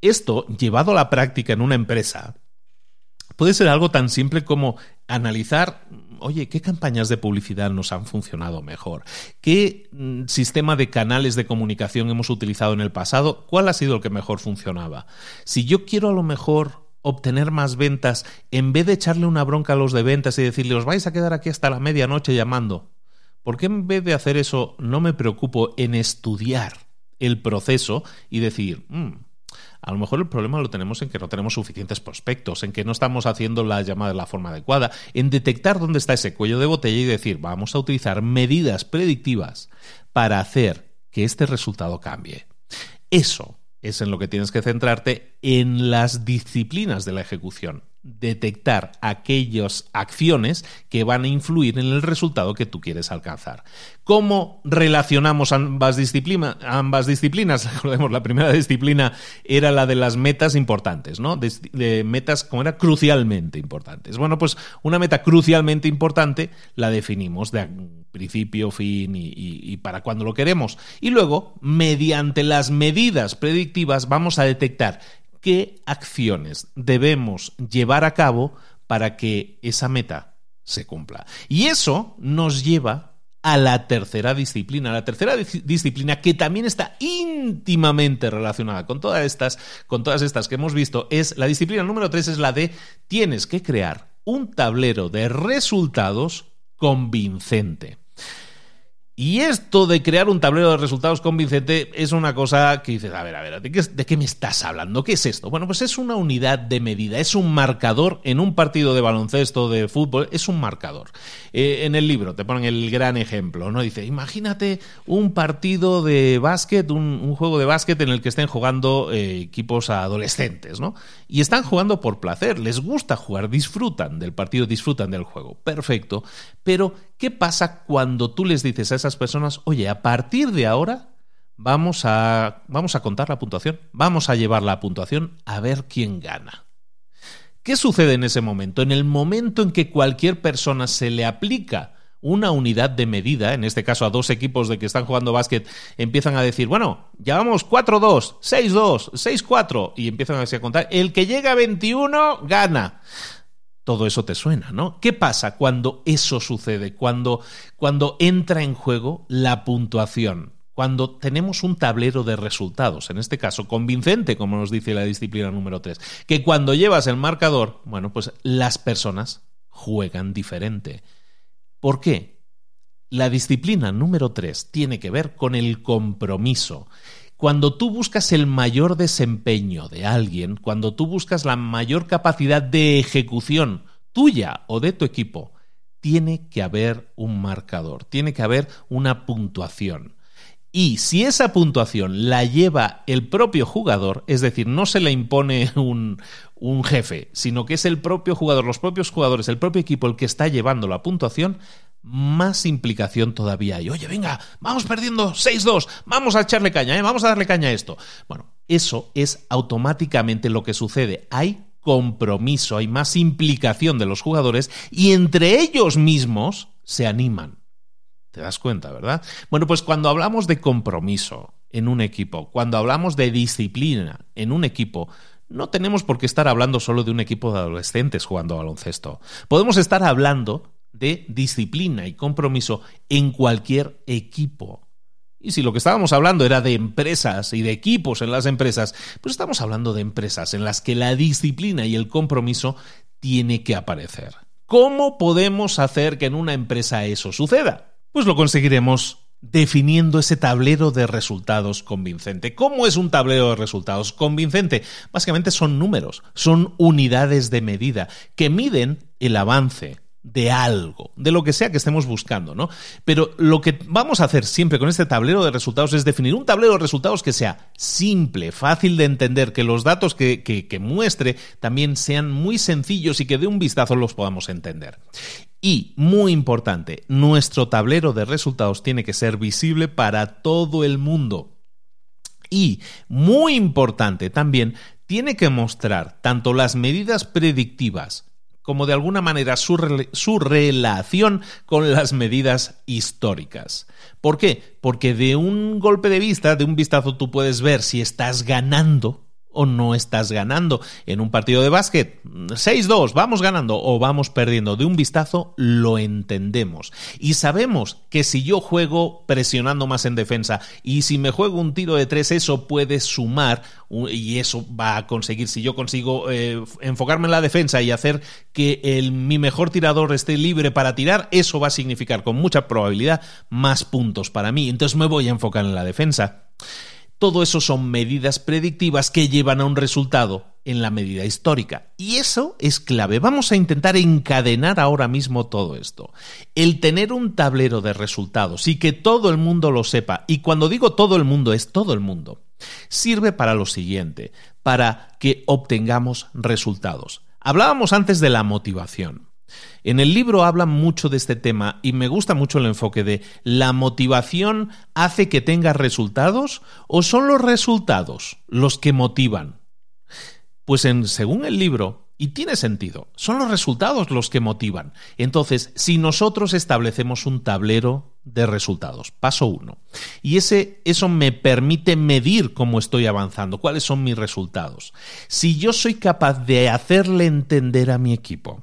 Esto, llevado a la práctica en una empresa, puede ser algo tan simple como analizar oye, ¿qué campañas de publicidad nos han funcionado mejor? ¿Qué mm, sistema de canales de comunicación hemos utilizado en el pasado? ¿Cuál ha sido el que mejor funcionaba? Si yo quiero a lo mejor obtener más ventas, en vez de echarle una bronca a los de ventas y decirle, os vais a quedar aquí hasta la medianoche llamando, ¿por qué en vez de hacer eso no me preocupo en estudiar el proceso y decir, mm, A lo mejor el problema lo tenemos en que no tenemos suficientes prospectos, en que no estamos haciendo la llamada de la forma adecuada, en detectar dónde está ese cuello de botella y decir, vamos a utilizar medidas predictivas para hacer que este resultado cambie. Eso es en lo que tienes que centrarte en las disciplinas de la ejecución detectar aquellas acciones que van a influir en el resultado que tú quieres alcanzar. ¿Cómo relacionamos ambas, disciplinas? ambas disciplinas? Recordemos, la primera disciplina era la de las metas importantes, ¿no? De, metas como era crucialmente importantes. Bueno, pues una meta crucialmente importante la definimos de principio, fin y, y para cuando lo queremos. Y luego, mediante las medidas predictivas, vamos a detectar qué acciones debemos llevar a cabo para que esa meta se cumpla. Y eso nos lleva a la tercera disciplina, la tercera disciplina que también está íntimamente relacionada con todas estas, con todas estas que hemos visto, es la disciplina número tres, es la de tienes que crear un tablero de resultados convincente. Y esto de crear un tablero de resultados convincente es una cosa que dices, a ver, a ver, ¿de qué, ¿de qué, me estás hablando? ¿Qué es esto? Bueno, pues es una unidad de medida, es un marcador en un partido de baloncesto, de fútbol, es un marcador. Eh, en el libro te ponen el gran ejemplo, ¿no? Dice, imagínate un partido de básquet, un, juego de básquet en el que estén jugando eh, equipos adolescentes, ¿no? Y están jugando por placer, les gusta jugar, disfrutan del partido, disfrutan del juego. Perfecto. Pero, ¿qué pasa cuando tú les dices a esas personas, oye, a partir de ahora vamos a, vamos a contar la puntuación, vamos a llevar la puntuación a ver quién gana? ¿Qué sucede en ese momento? En el momento en que cualquier persona se le aplica una unidad de medida, en este caso a dos equipos de que están jugando básquet, empiezan a decir, bueno, llevamos 4-2, 6-2, 6-4, y empiezan a contar, el que llega a 21 gana. Todo eso te suena, ¿no? ¿Qué pasa cuando eso sucede? Cuando, cuando entra en juego la puntuación cuando tenemos un tablero de resultados, en este caso convincente, como nos dice la disciplina número 3, que cuando llevas el marcador, bueno, pues las personas juegan diferente. ¿Por qué? La disciplina número 3 tiene que ver con el compromiso. Cuando tú buscas el mayor desempeño de alguien, cuando tú buscas la mayor capacidad de ejecución tuya o de tu equipo, tiene que haber un marcador, tiene que haber una puntuación. Y si esa puntuación la lleva el propio jugador, es decir, no se le impone un, un, jefe, sino que es el propio jugador, los propios jugadores, el propio equipo el que está llevando la puntuación, más implicación todavía hay. Oye, venga, vamos perdiendo 6-2, vamos a echarle caña, ¿eh? vamos a darle caña a esto. Bueno, eso es automáticamente lo que sucede. Hay compromiso, hay más implicación de los jugadores y entre ellos mismos se animan. ¿Te das cuenta, verdad? Bueno, pues cuando hablamos de compromiso en un equipo, cuando hablamos de disciplina en un equipo, no tenemos por qué estar hablando solo de un equipo de adolescentes jugando baloncesto. Podemos estar hablando de disciplina y compromiso en cualquier equipo. Y si lo que estábamos hablando era de empresas y de equipos en las empresas, pues estamos hablando de empresas en las que la disciplina y el compromiso tiene que aparecer. ¿Cómo podemos hacer que en una empresa eso suceda? Pues lo conseguiremos definiendo ese tablero de resultados convincente. ¿Cómo es un tablero de resultados convincente? Básicamente son números, son unidades de medida que miden el avance, de algo, de lo que sea que estemos buscando, ¿no? Pero lo que vamos a hacer siempre con este tablero de resultados es definir un tablero de resultados que sea simple, fácil de entender, que los datos que, que muestre también sean muy sencillos y que de un vistazo los podamos entender. Y, muy importante, nuestro tablero de resultados tiene que ser visible para todo el mundo. Y, muy importante también, tiene que mostrar tanto las medidas predictivas como de alguna manera su, su, relación con las medidas históricas. ¿Por qué? Porque de un golpe de vista, de un vistazo, tú puedes ver si estás ganando o no estás ganando. En un partido de básquet, 6-2, vamos ganando o vamos perdiendo. De un vistazo lo entendemos. Y sabemos que si yo juego presionando más en defensa y si me juego un tiro de tres, eso puede sumar y eso va a conseguir, si yo consigo eh, enfocarme en la defensa y hacer que el, mi mejor tirador esté libre para tirar, eso va a significar con mucha probabilidad más puntos para mí. Entonces me voy a enfocar en la defensa. Todo eso son medidas predictivas que llevan a un resultado en la medida histórica. Y eso es clave. Vamos a intentar encadenar ahora mismo todo esto. El tener un tablero de resultados y que todo el mundo lo sepa, y cuando digo todo el mundo es todo el mundo, sirve para lo siguiente, para que obtengamos resultados. Hablábamos antes de la motivación. En el libro hablan mucho de este tema y me gusta mucho el enfoque de ¿la motivación hace que tengas resultados o son los resultados los que motivan? Pues en, según el libro, y tiene sentido, son los resultados los que motivan. Entonces, si nosotros establecemos un tablero de resultados, paso uno, y ese, eso me permite medir cómo estoy avanzando, cuáles son mis resultados. Si yo soy capaz de hacerle entender a mi equipo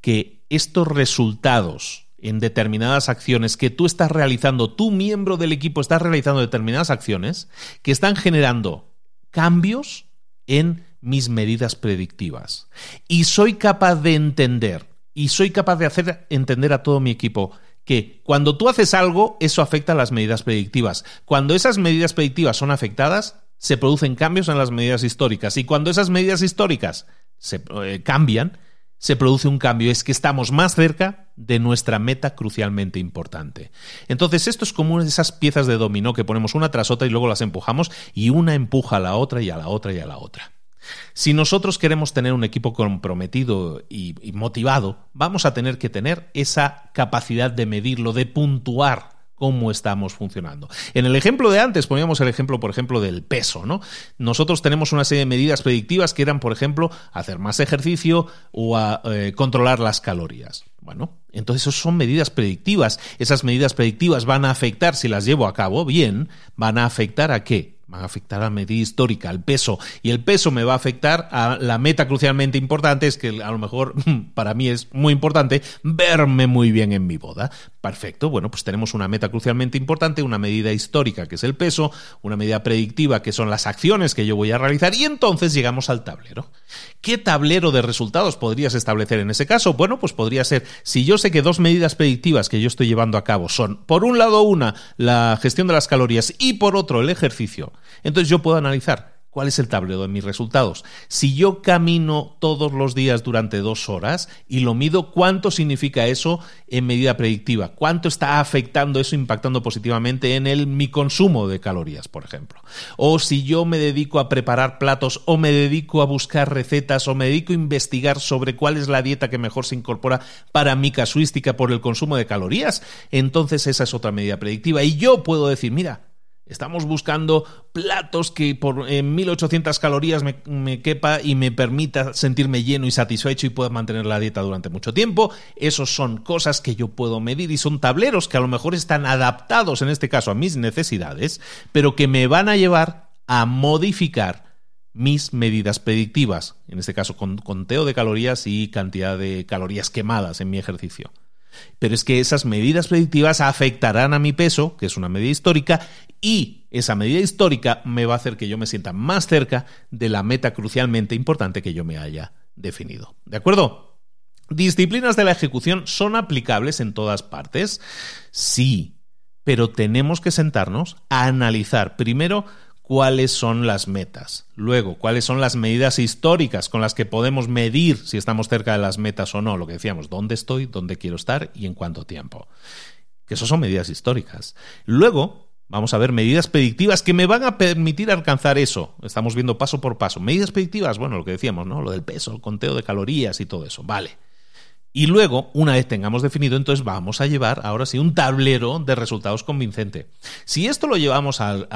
que estos resultados en determinadas acciones que tú estás realizando, tu miembro del equipo está realizando determinadas acciones que están generando cambios en mis medidas predictivas. Y soy capaz de entender, y soy capaz de hacer entender a todo mi equipo que cuando tú haces algo, eso afecta a las medidas predictivas. Cuando esas medidas predictivas son afectadas, se producen cambios en las medidas históricas. Y cuando esas medidas históricas se eh, cambian, se produce un cambio, es que estamos más cerca de nuestra meta crucialmente importante. Entonces, esto es como una esas piezas de dominó que ponemos una tras otra y luego las empujamos y una empuja a la otra y a la otra y a la otra. Si nosotros queremos tener un equipo comprometido y, y motivado, vamos a tener que tener esa capacidad de medirlo, de puntuar cómo estamos funcionando. En el ejemplo de antes, poníamos el ejemplo, por ejemplo, del peso, ¿no? Nosotros tenemos una serie de medidas predictivas que eran, por ejemplo, hacer más ejercicio o eh, controlar las calorías. Bueno, entonces eso son medidas predictivas. Esas medidas predictivas van a afectar, si las llevo a cabo bien, van a afectar a qué? Van a afectar a la medida histórica, al peso, y el peso me va a afectar a la meta crucialmente importante, es que a lo mejor para mí es muy importante verme muy bien en mi boda. Perfecto, bueno, pues tenemos una meta crucialmente importante, una medida histórica que es el peso, una medida predictiva que son las acciones que yo voy a realizar y entonces llegamos al tablero. ¿Qué tablero de resultados podrías establecer en ese caso? Bueno, pues podría ser, si yo sé que dos medidas predictivas que yo estoy llevando a cabo son, por un lado una, la gestión de las calorías y por otro el ejercicio, entonces yo puedo analizar ¿Cuál es el tablero de mis resultados? Si yo camino todos los días durante dos horas y lo mido, ¿cuánto significa eso en medida predictiva? ¿Cuánto está afectando eso, impactando positivamente en el, mi consumo de calorías, por ejemplo? O si yo me dedico a preparar platos o me dedico a buscar recetas o me dedico a investigar sobre cuál es la dieta que mejor se incorpora para mi casuística por el consumo de calorías, entonces esa es otra medida predictiva. Y yo puedo decir, mira, Estamos buscando platos que por 1800 calorías me, quepa y me permita sentirme lleno y satisfecho y pueda mantener la dieta durante mucho tiempo. Esos son cosas que yo puedo medir y son tableros que a lo mejor están adaptados en este caso a mis necesidades, pero que me van a llevar a modificar mis medidas predictivas, en este caso con conteo de calorías y cantidad de calorías quemadas en mi ejercicio. Pero es que esas medidas predictivas afectarán a mi peso, que es una medida histórica, y esa medida histórica me va a hacer que yo me sienta más cerca de la meta crucialmente importante que yo me haya definido. ¿De acuerdo? ¿Disciplinas de la ejecución son aplicables en todas partes? Sí, pero tenemos que sentarnos a analizar primero cuáles son las metas. Luego, cuáles son las medidas históricas con las que podemos medir si estamos cerca de las metas o no. Lo que decíamos, dónde estoy, dónde quiero estar y en cuánto tiempo. Que eso son medidas históricas. Luego, vamos a ver medidas predictivas que me van a permitir alcanzar eso. Estamos viendo paso por paso. Medidas predictivas, bueno, lo que decíamos, ¿no? Lo del peso, el conteo de calorías y todo eso. Vale. Y luego, una vez tengamos definido, entonces vamos a llevar ahora sí un tablero de resultados convincente. Si esto lo llevamos al,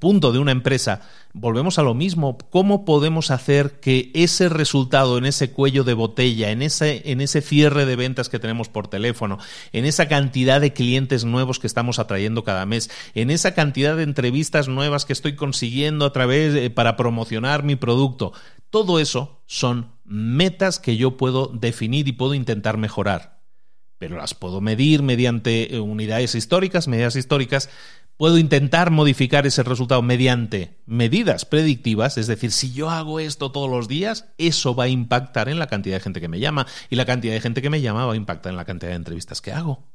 punto de una empresa, volvemos a lo mismo. ¿Cómo podemos hacer que ese resultado en ese cuello de botella, en ese, en ese cierre de ventas que tenemos por teléfono, en esa cantidad de clientes nuevos que estamos atrayendo cada mes, en esa cantidad de entrevistas nuevas que estoy consiguiendo a través para promocionar mi producto, todo eso son metas que yo puedo definir y puedo intentar mejorar. Pero las puedo medir mediante eh, unidades históricas, medidas históricas. Puedo intentar modificar ese resultado mediante medidas predictivas, es decir, si yo hago esto todos los días, eso va a impactar en la cantidad de gente que me llama y la cantidad de gente que me llama va a impactar en la cantidad de entrevistas que hago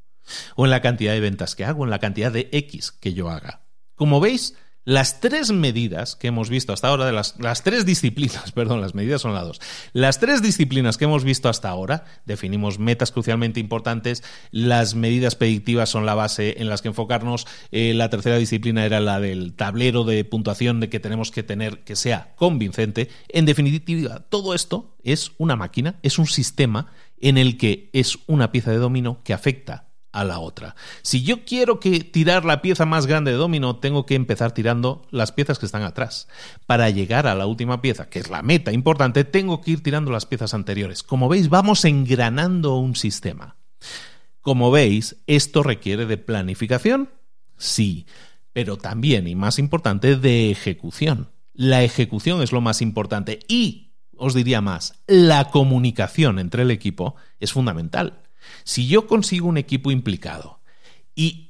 o en la cantidad de ventas que hago, en la cantidad de X que yo haga. Como veis, Las tres medidas que hemos visto hasta ahora, de las, las, tres disciplinas, perdón, las medidas son las dos, las tres disciplinas que hemos visto hasta ahora, definimos metas crucialmente importantes, las medidas predictivas son la base en las que enfocarnos, eh, la tercera disciplina era la del tablero de puntuación de que tenemos que tener que sea convincente, en definitiva, todo esto es una máquina, es un sistema en el que es una pieza de dominó que afecta a la otra. Si yo quiero que tirar la pieza más grande de dominó, tengo que empezar tirando las piezas que están atrás. Para llegar a la última pieza, que es la meta importante, tengo que ir tirando las piezas anteriores. Como veis, vamos engranando un sistema. Como veis, esto requiere de planificación, sí, pero también, y más importante, de ejecución. La ejecución es lo más importante y, os diría más, la comunicación entre el equipo es fundamental. Si yo consigo un equipo implicado, y,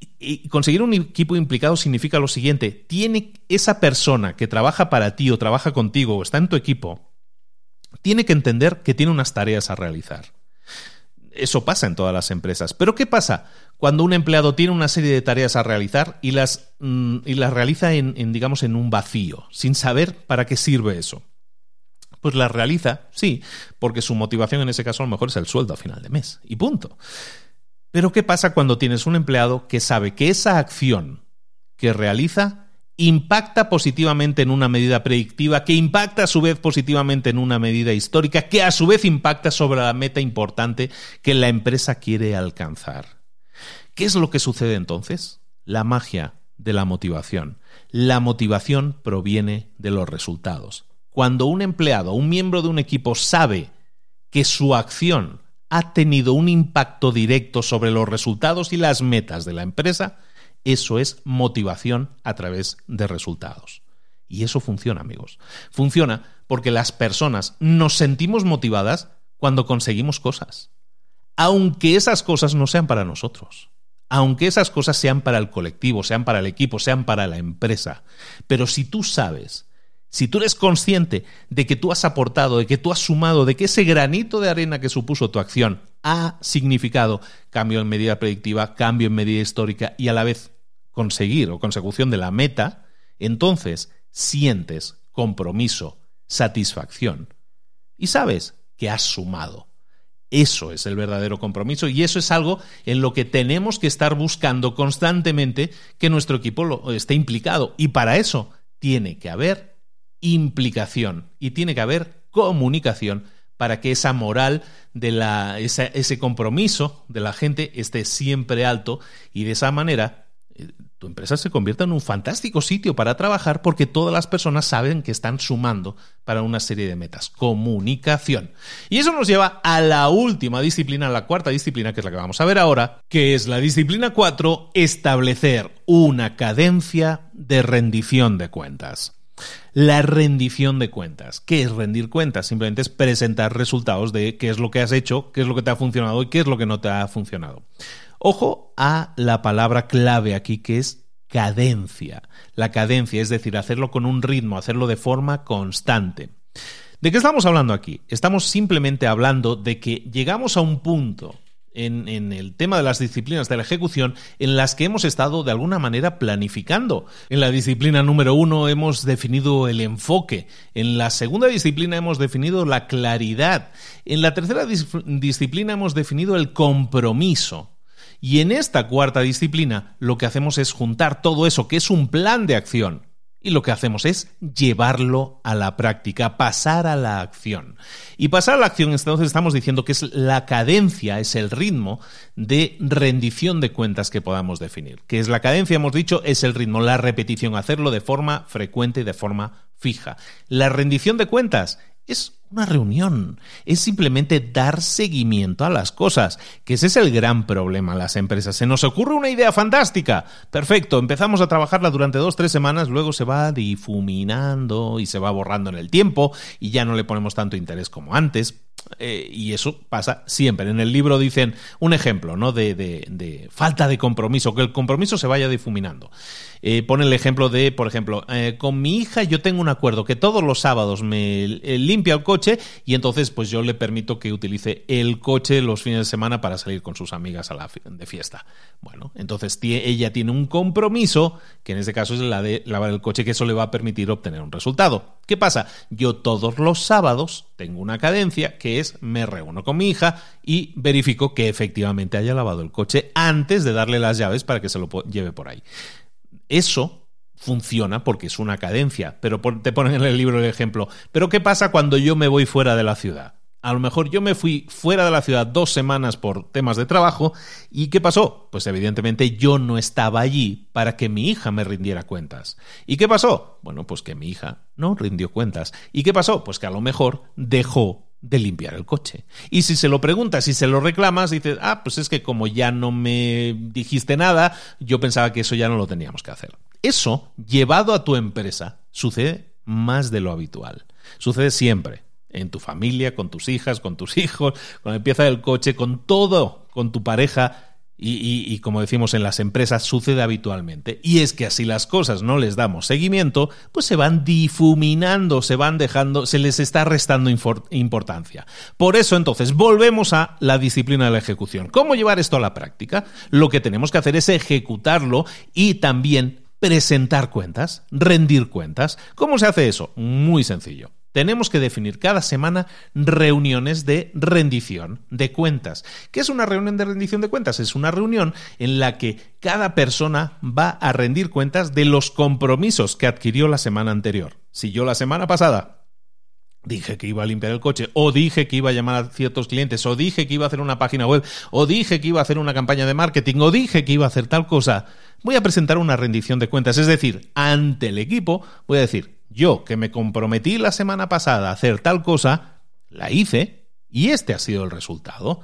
conseguir un equipo implicado significa lo siguiente, tiene esa persona que trabaja para ti o trabaja contigo o está en tu equipo, tiene que entender que tiene unas tareas a realizar. Eso pasa en todas las empresas. Pero ¿qué pasa cuando un empleado tiene una serie de tareas a realizar y las, mm, y las realiza en, digamos, en un vacío, sin saber para qué sirve eso? Pues la realiza, sí, porque su motivación en ese caso a lo mejor es el sueldo a final de mes. Y punto. Pero ¿qué pasa cuando tienes un empleado que sabe que esa acción que realiza impacta positivamente en una medida predictiva, que impacta a su vez positivamente en una medida histórica, que a su vez impacta sobre la meta importante que la empresa quiere alcanzar? ¿Qué es lo que sucede entonces? La magia de la motivación. La motivación proviene de los resultados. Cuando un empleado, un miembro de un equipo sabe que su acción ha tenido un impacto directo sobre los resultados y las metas de la empresa, eso es motivación a través de resultados. Y eso funciona, amigos. Funciona porque las personas nos sentimos motivadas cuando conseguimos cosas. Aunque esas cosas no sean para nosotros. Aunque esas cosas sean para el colectivo, sean para el equipo, sean para la empresa. Pero si tú sabes si tú eres consciente de que tú has aportado, de que tú has sumado, de que ese granito de arena que supuso tu acción ha significado cambio en medida predictiva, cambio en medida histórica y a la vez conseguir o consecución de la meta, entonces sientes compromiso, satisfacción y sabes que has sumado. Eso es el verdadero compromiso y eso es algo en lo que tenemos que estar buscando constantemente que nuestro equipo esté implicado. Y para eso tiene que haber implicación y tiene que haber comunicación para que esa moral de la, ese compromiso de la gente esté siempre alto y de esa manera eh, tu empresa se convierta en un fantástico sitio para trabajar porque todas las personas saben que están sumando para una serie de metas. Comunicación. Y eso nos lleva a la última disciplina, la cuarta disciplina, que es la que vamos a ver ahora, que es la disciplina 4, establecer una cadencia de rendición de cuentas. La rendición de cuentas. ¿Qué es rendir cuentas? Simplemente es presentar resultados de qué es lo que has hecho, qué es lo que te ha funcionado y qué es lo que no te ha funcionado. Ojo a la palabra clave aquí que es cadencia. La cadencia, es decir, hacerlo con un ritmo, hacerlo de forma constante. ¿De qué estamos hablando aquí? Estamos simplemente hablando de que llegamos a un punto en, el tema de las disciplinas de la ejecución en las que hemos estado de alguna manera planificando. En la disciplina número uno hemos definido el enfoque, en la segunda disciplina hemos definido la claridad, en la tercera disciplina hemos definido el compromiso. Y en esta cuarta disciplina lo que hacemos es juntar todo eso que es un plan de acción y lo que hacemos es llevarlo a la práctica, pasar a la acción. Y pasar a la acción, entonces estamos diciendo que es la cadencia, es el ritmo de rendición de cuentas que podamos definir. Que es la cadencia, hemos dicho, es el ritmo, la repetición, hacerlo de forma frecuente y de forma fija. La rendición de cuentas es una reunión, es simplemente dar seguimiento a las cosas, que ese es el gran problema en las empresas. Se nos ocurre una idea fantástica, perfecto, empezamos a trabajarla durante dos, tres semanas, luego se va difuminando y se va borrando en el tiempo y ya no le ponemos tanto interés como antes. Eh, y eso pasa siempre. En el libro dicen un ejemplo ¿no? de, de, falta de compromiso, que el compromiso se vaya difuminando. Eh, pone el ejemplo de, por ejemplo, eh, con mi hija yo tengo un acuerdo que todos los sábados me limpia el coche y entonces pues yo le permito que utilice el coche los fines de semana para salir con sus amigas a la de fiesta. Bueno, entonces ella tiene un compromiso, que en este caso es la de lavar el coche, que eso le va a permitir obtener un resultado. ¿Qué pasa? Yo todos los sábados tengo una cadencia que es me reúno con mi hija y verifico que efectivamente haya lavado el coche antes de darle las llaves para que se lo lleve por ahí. Eso funciona porque es una cadencia, pero te ponen en el libro el ejemplo. Pero ¿qué pasa cuando yo me voy fuera de la ciudad? A lo mejor yo me fui fuera de la ciudad dos semanas por temas de trabajo y ¿qué pasó? Pues evidentemente yo no estaba allí para que mi hija me rindiera cuentas. ¿Y qué pasó? Bueno, pues que mi hija no rindió cuentas. ¿Y qué pasó? Pues que a lo mejor dejó de limpiar el coche. Y si se lo preguntas y se lo reclamas, dices, ah, pues es que como ya no me dijiste nada, yo pensaba que eso ya no lo teníamos que hacer. Eso, llevado a tu empresa, sucede más de lo habitual. Sucede siempre en tu familia, con tus hijas, con tus hijos, con la pieza del coche, con todo, con tu pareja. Y, como decimos en las empresas, sucede habitualmente. Y es que así las cosas no les damos seguimiento, pues se van difuminando, se van dejando, se les está restando importancia. Por eso entonces volvemos a la disciplina de la ejecución. ¿Cómo llevar esto a la práctica? Lo que tenemos que hacer es ejecutarlo y también presentar cuentas, rendir cuentas. ¿Cómo se hace eso? Muy sencillo tenemos que definir cada semana reuniones de rendición de cuentas. ¿Qué es una reunión de rendición de cuentas? Es una reunión en la que cada persona va a rendir cuentas de los compromisos que adquirió la semana anterior. Si yo la semana pasada dije que iba a limpiar el coche, o dije que iba a llamar a ciertos clientes, o dije que iba a hacer una página web, o dije que iba a hacer una campaña de marketing, o dije que iba a hacer tal cosa, voy a presentar una rendición de cuentas. Es decir, ante el equipo voy a decir, yo, que me comprometí la semana pasada a hacer tal cosa, la hice y este ha sido el resultado.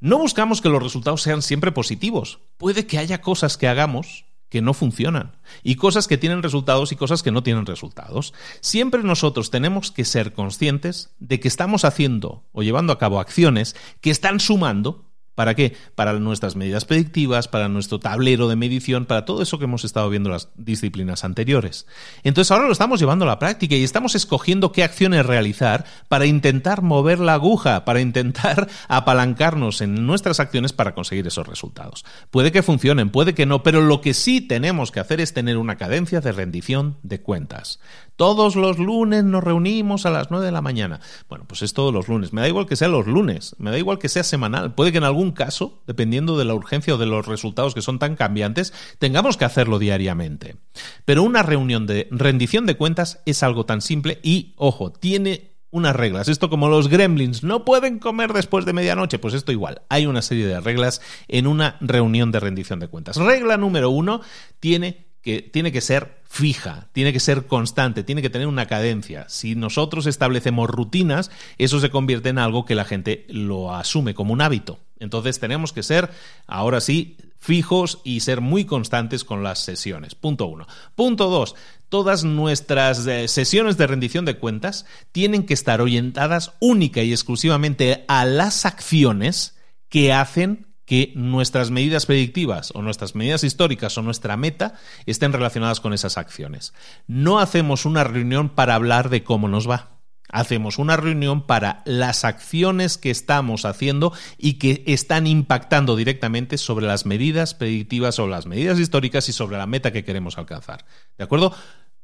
No buscamos que los resultados sean siempre positivos. Puede que haya cosas que hagamos que no funcionan y cosas que tienen resultados y cosas que no tienen resultados. Siempre nosotros tenemos que ser conscientes de que estamos haciendo o llevando a cabo acciones que están sumando ¿Para qué? Para nuestras medidas predictivas, para nuestro tablero de medición, para todo eso que hemos estado viendo en las disciplinas anteriores. Entonces ahora lo estamos llevando a la práctica y estamos escogiendo qué acciones realizar para intentar mover la aguja, para intentar apalancarnos en nuestras acciones para conseguir esos resultados. Puede que funcionen, puede que no, pero lo que sí tenemos que hacer es tener una cadencia de rendición de cuentas. Todos los lunes nos reunimos a las 9 de la mañana. Bueno, pues es todos los lunes. Me da igual que sea los lunes, me da igual que sea semanal. Puede que en algún caso, dependiendo de la urgencia o de los resultados que son tan cambiantes, tengamos que hacerlo diariamente. Pero una reunión de rendición de cuentas es algo tan simple y, ojo, tiene unas reglas. Esto como los gremlins no pueden comer después de medianoche, pues esto igual. Hay una serie de reglas en una reunión de rendición de cuentas. Regla número uno tiene que tiene que ser fija, tiene que ser constante, tiene que tener una cadencia. Si nosotros establecemos rutinas, eso se convierte en algo que la gente lo asume como un hábito. Entonces tenemos que ser, ahora sí, fijos y ser muy constantes con las sesiones. Punto uno. Punto dos. Todas nuestras eh, sesiones de rendición de cuentas tienen que estar orientadas única y exclusivamente a las acciones que hacen que nuestras medidas predictivas o nuestras medidas históricas o nuestra meta estén relacionadas con esas acciones. No hacemos una reunión para hablar de cómo nos va. Hacemos una reunión para las acciones que estamos haciendo y que están impactando directamente sobre las medidas predictivas o las medidas históricas y sobre la meta que queremos alcanzar. ¿De acuerdo?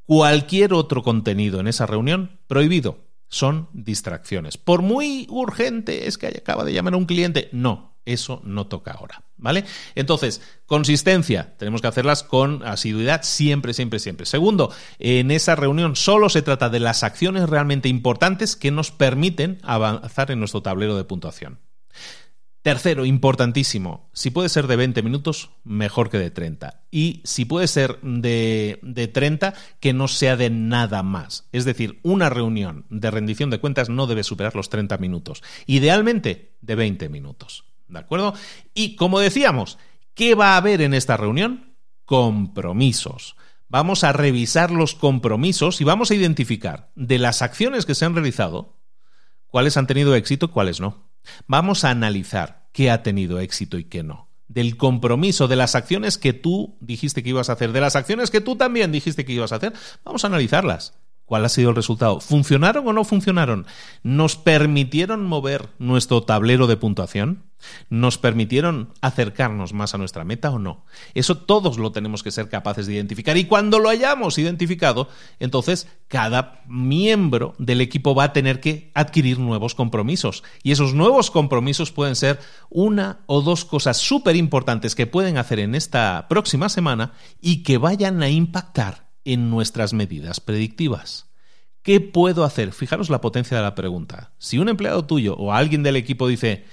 Cualquier otro contenido en esa reunión, prohibido. Son distracciones. Por muy urgente es que acaba de llamar a un cliente, no, eso no toca ahora, ¿vale? Entonces, consistencia, tenemos que hacerlas con asiduidad siempre, siempre, siempre. Segundo, en esa reunión solo se trata de las acciones realmente importantes que nos permiten avanzar en nuestro tablero de puntuación. Tercero, importantísimo, si puede ser de 20 minutos, mejor que de 30. Y si puede ser de, de, 30, que no sea de nada más. Es decir, una reunión de rendición de cuentas no debe superar los 30 minutos. Idealmente, de 20 minutos. ¿De acuerdo? Y como decíamos, ¿qué va a haber en esta reunión? Compromisos. Vamos a revisar los compromisos y vamos a identificar de las acciones que se han realizado cuáles han tenido éxito y cuáles no. Vamos a analizar qué ha tenido éxito y qué no. Del compromiso, de las acciones que tú dijiste que ibas a hacer, de las acciones que tú también dijiste que ibas a hacer, vamos a analizarlas. ¿Cuál ha sido el resultado? ¿Funcionaron o no funcionaron? ¿Nos permitieron mover nuestro tablero de puntuación? ¿Nos permitieron acercarnos más a nuestra meta o no? Eso todos lo tenemos que ser capaces de identificar. Y cuando lo hayamos identificado, entonces cada miembro del equipo va a tener que adquirir nuevos compromisos. Y esos nuevos compromisos pueden ser una o dos cosas súper importantes que pueden hacer en esta próxima semana y que vayan a impactar en nuestras medidas predictivas. ¿Qué puedo hacer? Fijaros la potencia de la pregunta. Si un empleado tuyo o alguien del equipo dice,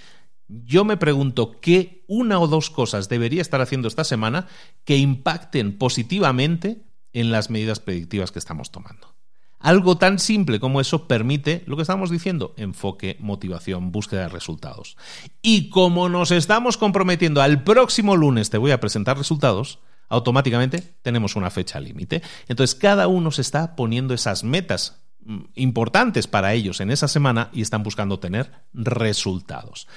yo me pregunto qué una o dos cosas debería estar haciendo esta semana que impacten positivamente en las medidas predictivas que estamos tomando. Algo tan simple como eso permite lo que estamos diciendo, enfoque, motivación, búsqueda de resultados. Y como nos estamos comprometiendo al próximo lunes te voy a presentar resultados, automáticamente tenemos una fecha límite. Entonces, cada uno se está poniendo esas metas mm, importantes para ellos en esa semana y están buscando tener resultados.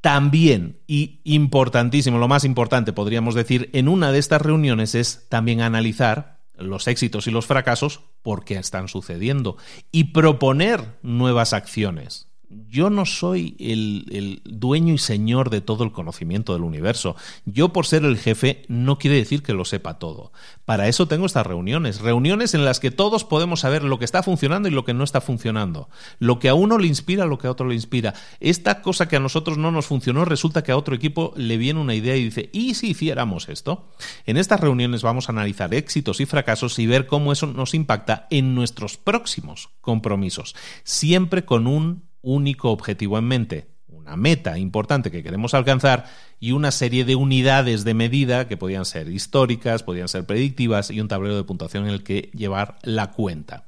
También, y importantísimo, lo más importante podríamos decir, en una de estas reuniones es también analizar los éxitos y los fracasos por qué están sucediendo y proponer nuevas acciones yo no soy el, dueño y señor de todo el conocimiento del universo. Yo por ser el jefe no quiere decir que lo sepa todo. Para eso tengo estas reuniones, reuniones en las que todos podemos saber lo que está funcionando y lo que no está funcionando. Lo que a uno le inspira, lo que a otro le inspira. Esta cosa que a nosotros no nos funcionó, resulta que a otro equipo le viene una idea y dice, ¿y si hiciéramos esto? En estas reuniones vamos a analizar éxitos y fracasos y ver cómo eso nos impacta en nuestros próximos compromisos, siempre con un único objetivo en mente, una meta importante que queremos alcanzar y una serie de unidades de medida que podían ser históricas, podían ser predictivas y un tablero de puntuación en el que llevar la cuenta.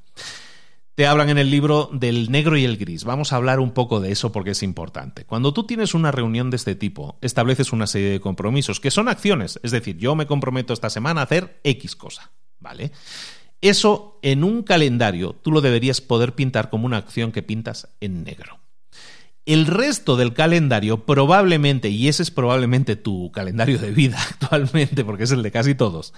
Te hablan en el libro del negro y el gris. Vamos a hablar un poco de eso porque es importante. Cuando tú tienes una reunión de este tipo, estableces una serie de compromisos que son acciones. Es decir, yo me comprometo esta semana a hacer X cosa. ¿Vale? Eso en un calendario tú lo deberías poder pintar como una acción que pintas en negro. El resto del calendario probablemente, y ese es probablemente tu calendario de vida actualmente, porque es el de casi todos,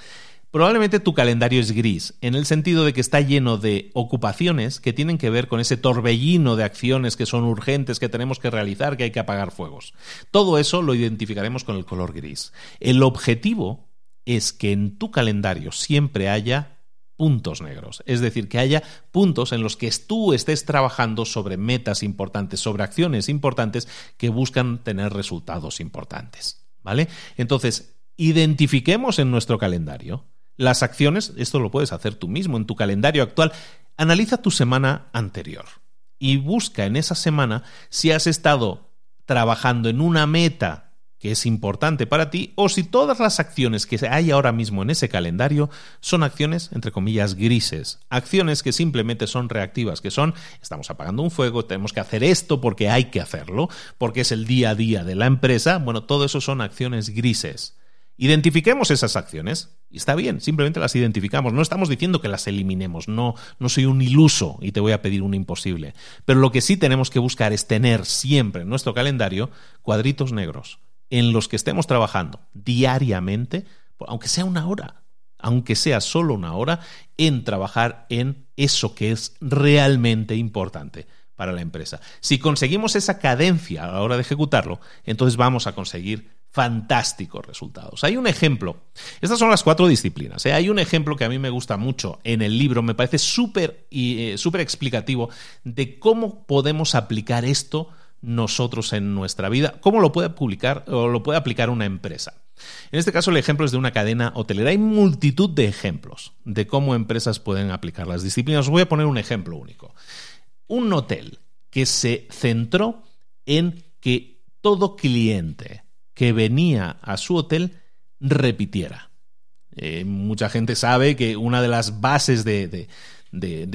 probablemente tu calendario es gris, en el sentido de que está lleno de ocupaciones que tienen que ver con ese torbellino de acciones que son urgentes, que tenemos que realizar, que hay que apagar fuegos. Todo eso lo identificaremos con el color gris. El objetivo es que en tu calendario siempre haya puntos negros. Es decir, que haya puntos en los que tú estés trabajando sobre metas importantes, sobre acciones importantes que buscan tener resultados importantes. ¿Vale? Entonces, identifiquemos en nuestro calendario las acciones, esto lo puedes hacer tú mismo en tu calendario actual. Analiza tu semana anterior y busca en esa semana si has estado trabajando en una meta que es importante para ti o si todas las acciones que hay ahora mismo en ese calendario son acciones, entre comillas, grises, acciones que simplemente son reactivas, que son, estamos apagando un fuego, tenemos que hacer esto porque hay que hacerlo, porque es el día a día de la empresa, bueno, todo eso son acciones grises. Identifiquemos esas acciones y está bien, simplemente las identificamos. No estamos diciendo que las eliminemos, no, no soy un iluso y te voy a pedir un imposible. Pero lo que sí tenemos que buscar es tener siempre en nuestro calendario cuadritos negros en los que estemos trabajando diariamente, aunque sea una hora, aunque sea solo una hora, en trabajar en eso que es realmente importante para la empresa. Si conseguimos esa cadencia a la hora de ejecutarlo, entonces vamos a conseguir fantásticos resultados. Hay un ejemplo, estas son las cuatro disciplinas, ¿eh? hay un ejemplo que a mí me gusta mucho en el libro, me parece súper eh, explicativo de cómo podemos aplicar esto nosotros en nuestra vida, cómo lo puede publicar o lo puede aplicar una empresa. En este caso, el ejemplo es de una cadena hotelera. Hay multitud de ejemplos de cómo empresas pueden aplicar las disciplinas. Os voy a poner un ejemplo único. Un hotel que se centró en que todo cliente que venía a su hotel repitiera. Eh, mucha gente sabe que una de las bases de, de,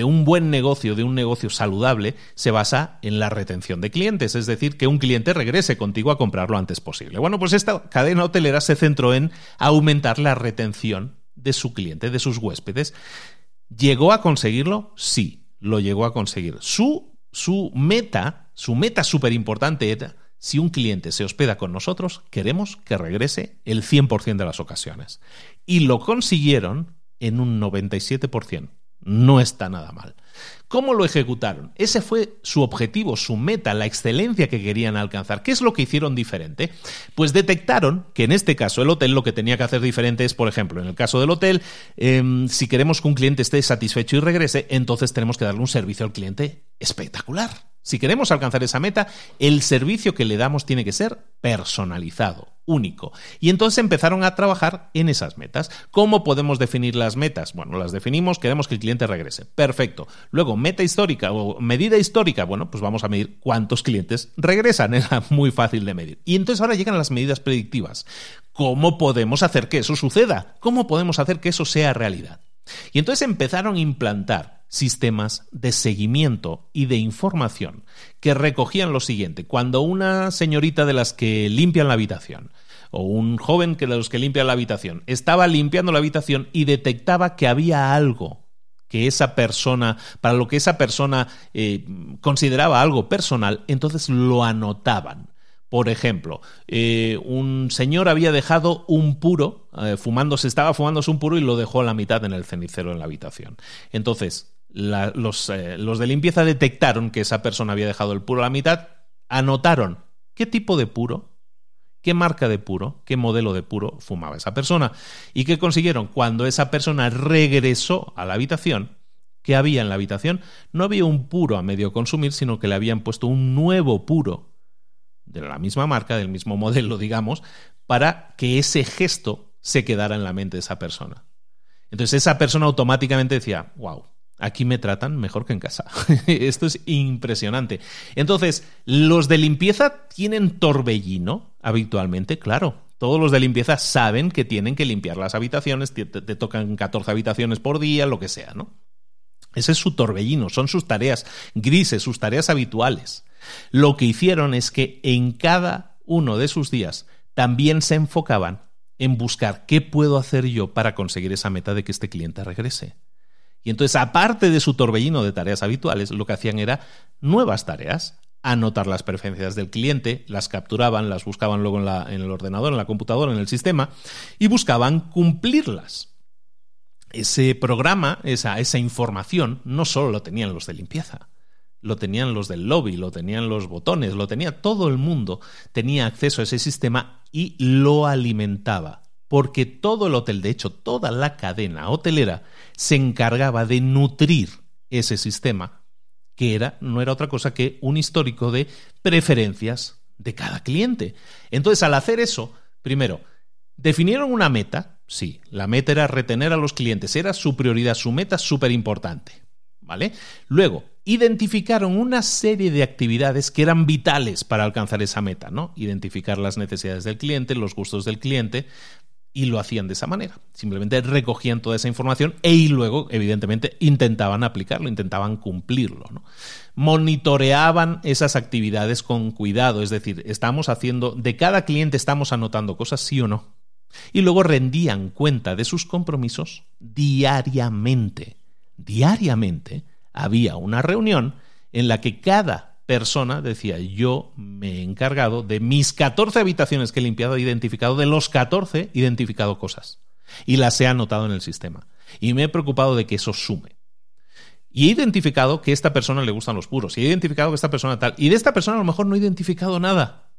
un buen negocio, de un negocio saludable, se basa en la retención de clientes, es decir, que un cliente regrese contigo a comprar lo antes posible. Bueno, pues esta cadena hotelera se centró en aumentar la retención de su cliente, de sus huéspedes. ¿Llegó a conseguirlo? Sí, lo llegó a conseguir. Su su meta, su meta súper importante era, si un cliente se hospeda con nosotros, queremos que regrese el 100% de las ocasiones. Y lo consiguieron en un 97%. No está nada mal. ¿Cómo lo ejecutaron? Ese fue su objetivo, su meta, la excelencia que querían alcanzar. ¿Qué es lo que hicieron diferente? Pues detectaron que en este caso el hotel lo que tenía que hacer diferente es, por ejemplo, en el caso del hotel, em, si queremos que un cliente esté satisfecho y regrese, entonces tenemos que darle un servicio al cliente espectacular. Si queremos alcanzar esa meta, el servicio que le damos tiene que ser personalizado, único. Y entonces empezaron a trabajar en esas metas. ¿Cómo podemos definir las metas? Bueno, las definimos, queremos que el cliente regrese. Perfecto. Luego, meta histórica o medida histórica. Bueno, pues vamos a medir cuántos clientes regresan. Era muy fácil de medir. Y entonces ahora llegan las medidas predictivas. ¿Cómo podemos hacer que eso suceda? ¿Cómo podemos hacer que eso sea realidad? Y entonces empezaron a implantar sistemas de seguimiento y de información que recogían lo siguiente. Cuando una señorita de las que limpian la habitación o un joven que de los que limpian la habitación estaba limpiando la habitación y detectaba que había algo que esa persona, para lo que esa persona eh, consideraba algo personal, entonces lo anotaban. Por ejemplo, eh, un señor había dejado un puro, eh, fumándose, estaba fumándose un puro y lo dejó a la mitad en el cenicero en la habitación. Entonces, los, eh, los de limpieza detectaron que esa persona había dejado el puro a la mitad, anotaron qué tipo de puro, qué marca de puro, qué modelo de puro fumaba esa persona. ¿Y qué consiguieron? Cuando esa persona regresó a la habitación, ¿qué había en la habitación? No había un puro a medio consumir, sino que le habían puesto un nuevo puro de la misma marca, del mismo modelo, digamos, para que ese gesto se quedara en la mente de esa persona. Entonces esa persona automáticamente decía, wow, aquí me tratan mejor que en casa. Esto es impresionante. Entonces, los de limpieza tienen torbellino habitualmente, claro. Todos los de limpieza saben que tienen que limpiar las habitaciones, te, tocan 14 habitaciones por día, lo que sea, ¿no? Ese es su torbellino, son sus tareas grises, sus tareas habituales. Lo que hicieron es que en cada uno de sus días también se enfocaban en buscar qué puedo hacer yo para conseguir esa meta de que este cliente regrese. Y entonces, aparte de su torbellino de tareas habituales, lo que hacían era nuevas tareas, anotar las preferencias del cliente, las capturaban, las buscaban luego en, el ordenador, en la computadora, en el sistema, y buscaban cumplirlas. Ese programa, esa, esa información, no solo lo tenían los de limpieza, lo tenían los del lobby, lo tenían los botones, lo tenía todo el mundo, tenía acceso a ese sistema y lo alimentaba. Porque todo el hotel, de hecho, toda la cadena hotelera se encargaba de nutrir ese sistema, que era, no era otra cosa que un histórico de preferencias de cada cliente. Entonces, al hacer eso, primero, definieron una meta, sí, la meta era retener a los clientes, era su prioridad, su meta súper importante. ¿Vale? Luego, identificaron una serie de actividades que eran vitales para alcanzar esa meta, ¿no? Identificar las necesidades del cliente, los gustos del cliente, y lo hacían de esa manera. Simplemente recogían toda esa información e luego, evidentemente, intentaban aplicarlo, intentaban cumplirlo. Monitoreaban esas actividades con cuidado, es decir, estamos haciendo, de cada cliente estamos anotando cosas, sí o no. Y luego rendían cuenta de sus compromisos diariamente. Diariamente había una reunión en la que cada persona decía, yo me he encargado de mis 14 habitaciones que he limpiado, he identificado, de los 14 he identificado cosas y las he anotado en el sistema. Y me he preocupado de que eso sume. Y he identificado que a esta persona le gustan los puros, y he identificado que esta persona tal, y de esta persona a lo mejor no he identificado nada.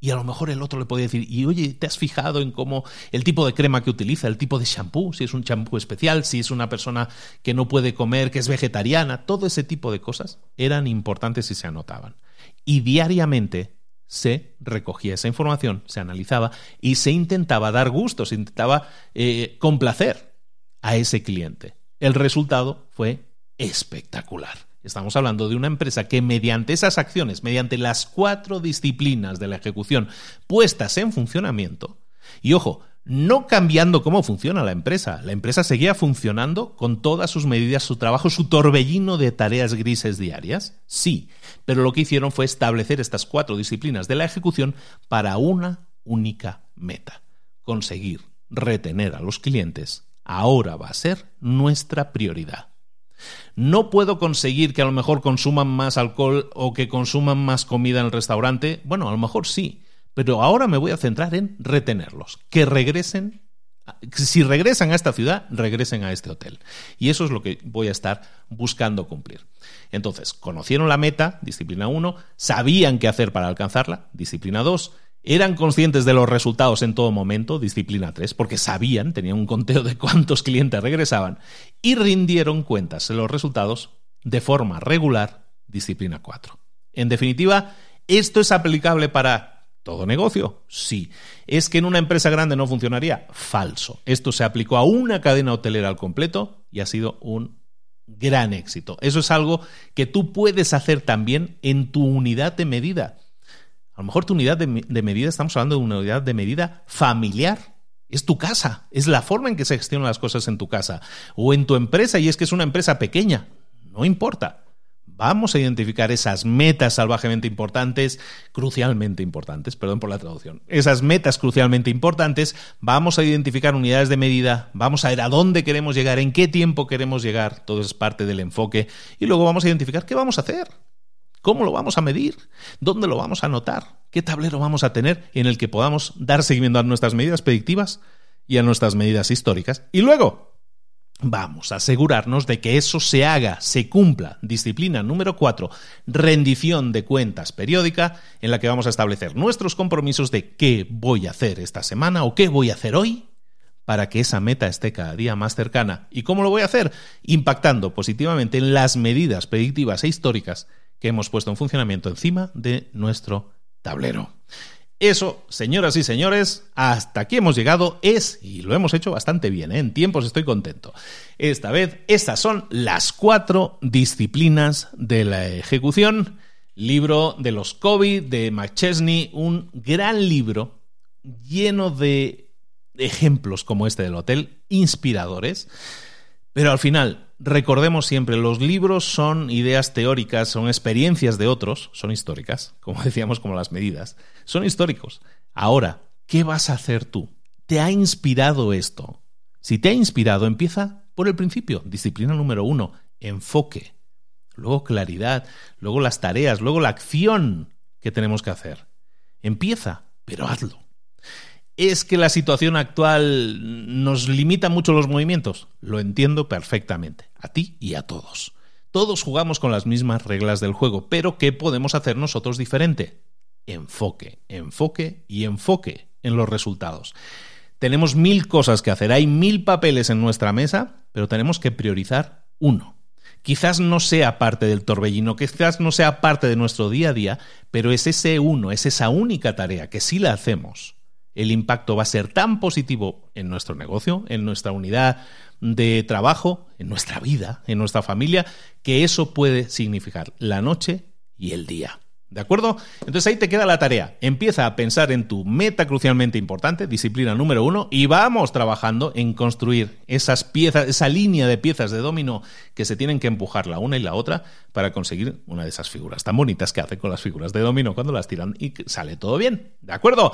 Y a lo mejor el otro le podría decir, y oye, ¿te has fijado en cómo el tipo de crema que utiliza, el tipo de shampoo, si es un shampoo especial, si es una persona que no puede comer, que es vegetariana, todo ese tipo de cosas eran importantes y se anotaban. Y diariamente se recogía esa información, se analizaba y se intentaba dar gusto, se intentaba eh, complacer a ese cliente. El resultado fue espectacular. Estamos hablando de una empresa que mediante esas acciones, mediante las cuatro disciplinas de la ejecución puestas en funcionamiento, y ojo, no cambiando cómo funciona la empresa, la empresa seguía funcionando con todas sus medidas, su trabajo, su torbellino de tareas grises diarias, sí, pero lo que hicieron fue establecer estas cuatro disciplinas de la ejecución para una única meta, conseguir retener a los clientes ahora va a ser nuestra prioridad. No puedo conseguir que a lo mejor consuman más alcohol o que consuman más comida en el restaurante. Bueno, a lo mejor sí, pero ahora me voy a centrar en retenerlos, que regresen si regresan a esta ciudad, regresen a este hotel. Y eso es lo que voy a estar buscando cumplir. Entonces, conocieron la meta, disciplina 1, sabían qué hacer para alcanzarla, disciplina 2, eran conscientes de los resultados en todo momento, disciplina 3, porque sabían, tenían un conteo de cuántos clientes regresaban, y rindieron cuentas de los resultados de forma regular, disciplina 4. En definitiva, esto es aplicable para todo negocio. Sí. ¿Es que en una empresa grande no funcionaría? Falso. Esto se aplicó a una cadena hotelera al completo y ha sido un gran éxito. Eso es algo que tú puedes hacer también en tu unidad de medida. A lo mejor tu unidad de, medida, estamos hablando de una unidad de medida familiar. Es tu casa, es la forma en que se gestionan las cosas en tu casa o en tu empresa y es que es una empresa pequeña. No importa. Vamos a identificar esas metas salvajemente importantes, crucialmente importantes, perdón por la traducción, esas metas crucialmente importantes, vamos a identificar unidades de medida, vamos a ver a dónde queremos llegar, en qué tiempo queremos llegar, todo es parte del enfoque, y luego vamos a identificar qué vamos a hacer, cómo lo vamos a medir, dónde lo vamos a anotar, qué tablero vamos a tener en el que podamos dar seguimiento a nuestras medidas predictivas y a nuestras medidas históricas, y luego Vamos a asegurarnos de que eso se haga, se cumpla. Disciplina número 4, rendición de cuentas periódica, en la que vamos a establecer nuestros compromisos de qué voy a hacer esta semana o qué voy a hacer hoy para que esa meta esté cada día más cercana. ¿Y cómo lo voy a hacer? Impactando positivamente en las medidas predictivas e históricas que hemos puesto en funcionamiento encima de nuestro tablero. Eso, señoras y señores, hasta aquí hemos llegado, es, y lo hemos hecho bastante bien, ¿eh? en tiempos estoy contento. Esta vez, estas son las cuatro disciplinas de la ejecución. Libro de los COVID de McChesney, un gran libro lleno de ejemplos como este del hotel, inspiradores, pero al final recordemos siempre, los libros son ideas teóricas, son experiencias de otros, son históricas, como decíamos, como las medidas, son históricos. Ahora, ¿qué vas a hacer tú? ¿Te ha inspirado esto? Si te ha inspirado, empieza por el principio. Disciplina número uno, enfoque. Luego claridad, luego las tareas, luego la acción que tenemos que hacer. Empieza, pero hazlo. ¿Es que la situación actual nos limita mucho los movimientos? Lo entiendo perfectamente, a ti y a todos. Todos jugamos con las mismas reglas del juego, pero ¿qué podemos hacer nosotros diferente? Enfoque, enfoque y enfoque en los resultados. Tenemos mil cosas que hacer, hay mil papeles en nuestra mesa, pero tenemos que priorizar uno. Quizás no sea parte del torbellino, quizás no sea parte de nuestro día a día, pero es ese uno, es esa única tarea que si la hacemos, el impacto va a ser tan positivo en nuestro negocio, en nuestra unidad de trabajo, en nuestra vida, en nuestra familia, que eso puede significar la noche y el día. ¿De acuerdo? Entonces ahí te queda la tarea. Empieza a pensar en tu meta crucialmente importante, disciplina número uno, y vamos trabajando en construir esas piezas, esa línea de piezas de dominó que se tienen que empujar la una y la otra para conseguir una de esas figuras tan bonitas que hacen con las figuras de dominó cuando las tiran y sale todo bien. ¿De acuerdo?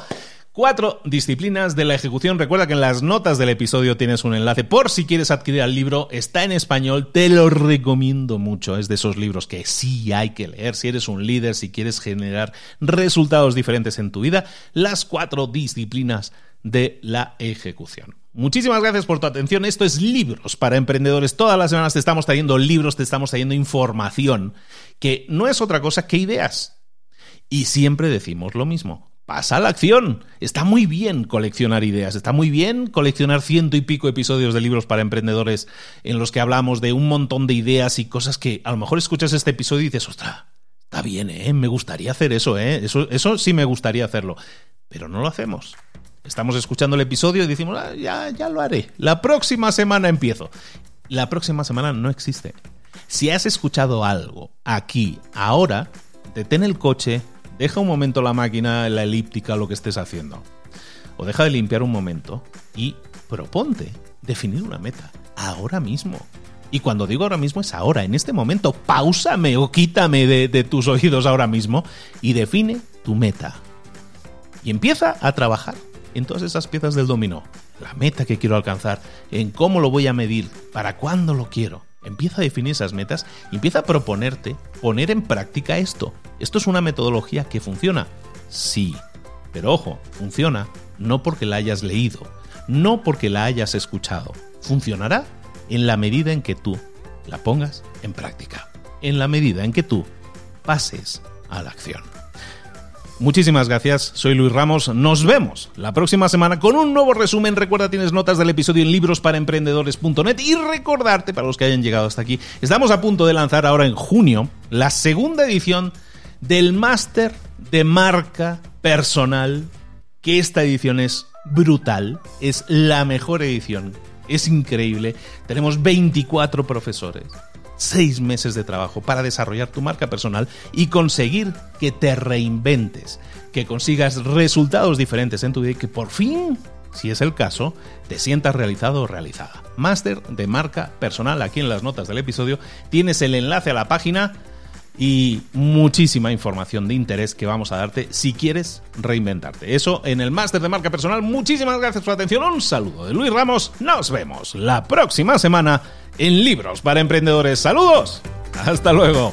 Cuatro disciplinas de la ejecución. Recuerda que en las notas del episodio tienes un enlace por si quieres adquirir el libro. Está en español, te lo recomiendo mucho. Es de esos libros que sí hay que leer si eres un líder, si quieres generar resultados diferentes en tu vida. Las cuatro disciplinas de la ejecución. Muchísimas gracias por tu atención. Esto es Libros para Emprendedores. Todas las semanas te estamos trayendo libros, te estamos trayendo información que no es otra cosa que ideas. Y siempre decimos lo mismo pasa a la acción. Está muy bien coleccionar ideas, está muy bien coleccionar ciento y pico episodios de libros para emprendedores en los que hablamos de un montón de ideas y cosas que a lo mejor escuchas este episodio y dices, ostras, está bien, ¿eh? Me gustaría hacer eso, ¿eh? Eso, sí me gustaría hacerlo. Pero no lo hacemos. Estamos escuchando el episodio y decimos, ah, ya, ya lo haré. La próxima semana empiezo. La próxima semana no existe. Si has escuchado algo aquí, ahora, detén el coche, Deja un momento la máquina, la elíptica, lo que estés haciendo. O deja de limpiar un momento y proponte definir una meta. Ahora mismo. Y cuando digo ahora mismo es ahora, en este momento. Páusame o quítame de, de tus oídos ahora mismo y define tu meta. Y empieza a trabajar en todas esas piezas del dominó. La meta que quiero alcanzar, en cómo lo voy a medir, para cuándo lo quiero. Empieza a definir esas metas y empieza a proponerte poner en práctica esto. Esto es una metodología que funciona. Sí, pero ojo, funciona no porque la hayas leído, no porque la hayas escuchado. Funcionará en la medida en que tú la pongas en práctica, en la medida en que tú pases a la acción. Muchísimas gracias, soy Luis Ramos, nos vemos la próxima semana con un nuevo resumen. Recuerda, tienes notas del episodio en librosparaemprendedores.net y recordarte, para los que hayan llegado hasta aquí, estamos a punto de lanzar ahora en junio la segunda edición del máster de marca personal, que esta edición es brutal, es la mejor edición, es increíble. Tenemos 24 profesores seis meses de trabajo para desarrollar tu marca personal y conseguir que te reinventes, que consigas resultados diferentes en tu vida y que por fin, si es el caso, te sientas realizado o realizada. Máster de marca personal, aquí en las notas del episodio tienes el enlace a la página y muchísima información de interés que vamos a darte si quieres reinventarte. Eso en el máster de marca personal. Muchísimas gracias por la atención. Un saludo de Luis Ramos. Nos vemos la próxima semana en Libros para Emprendedores. Saludos. Hasta luego.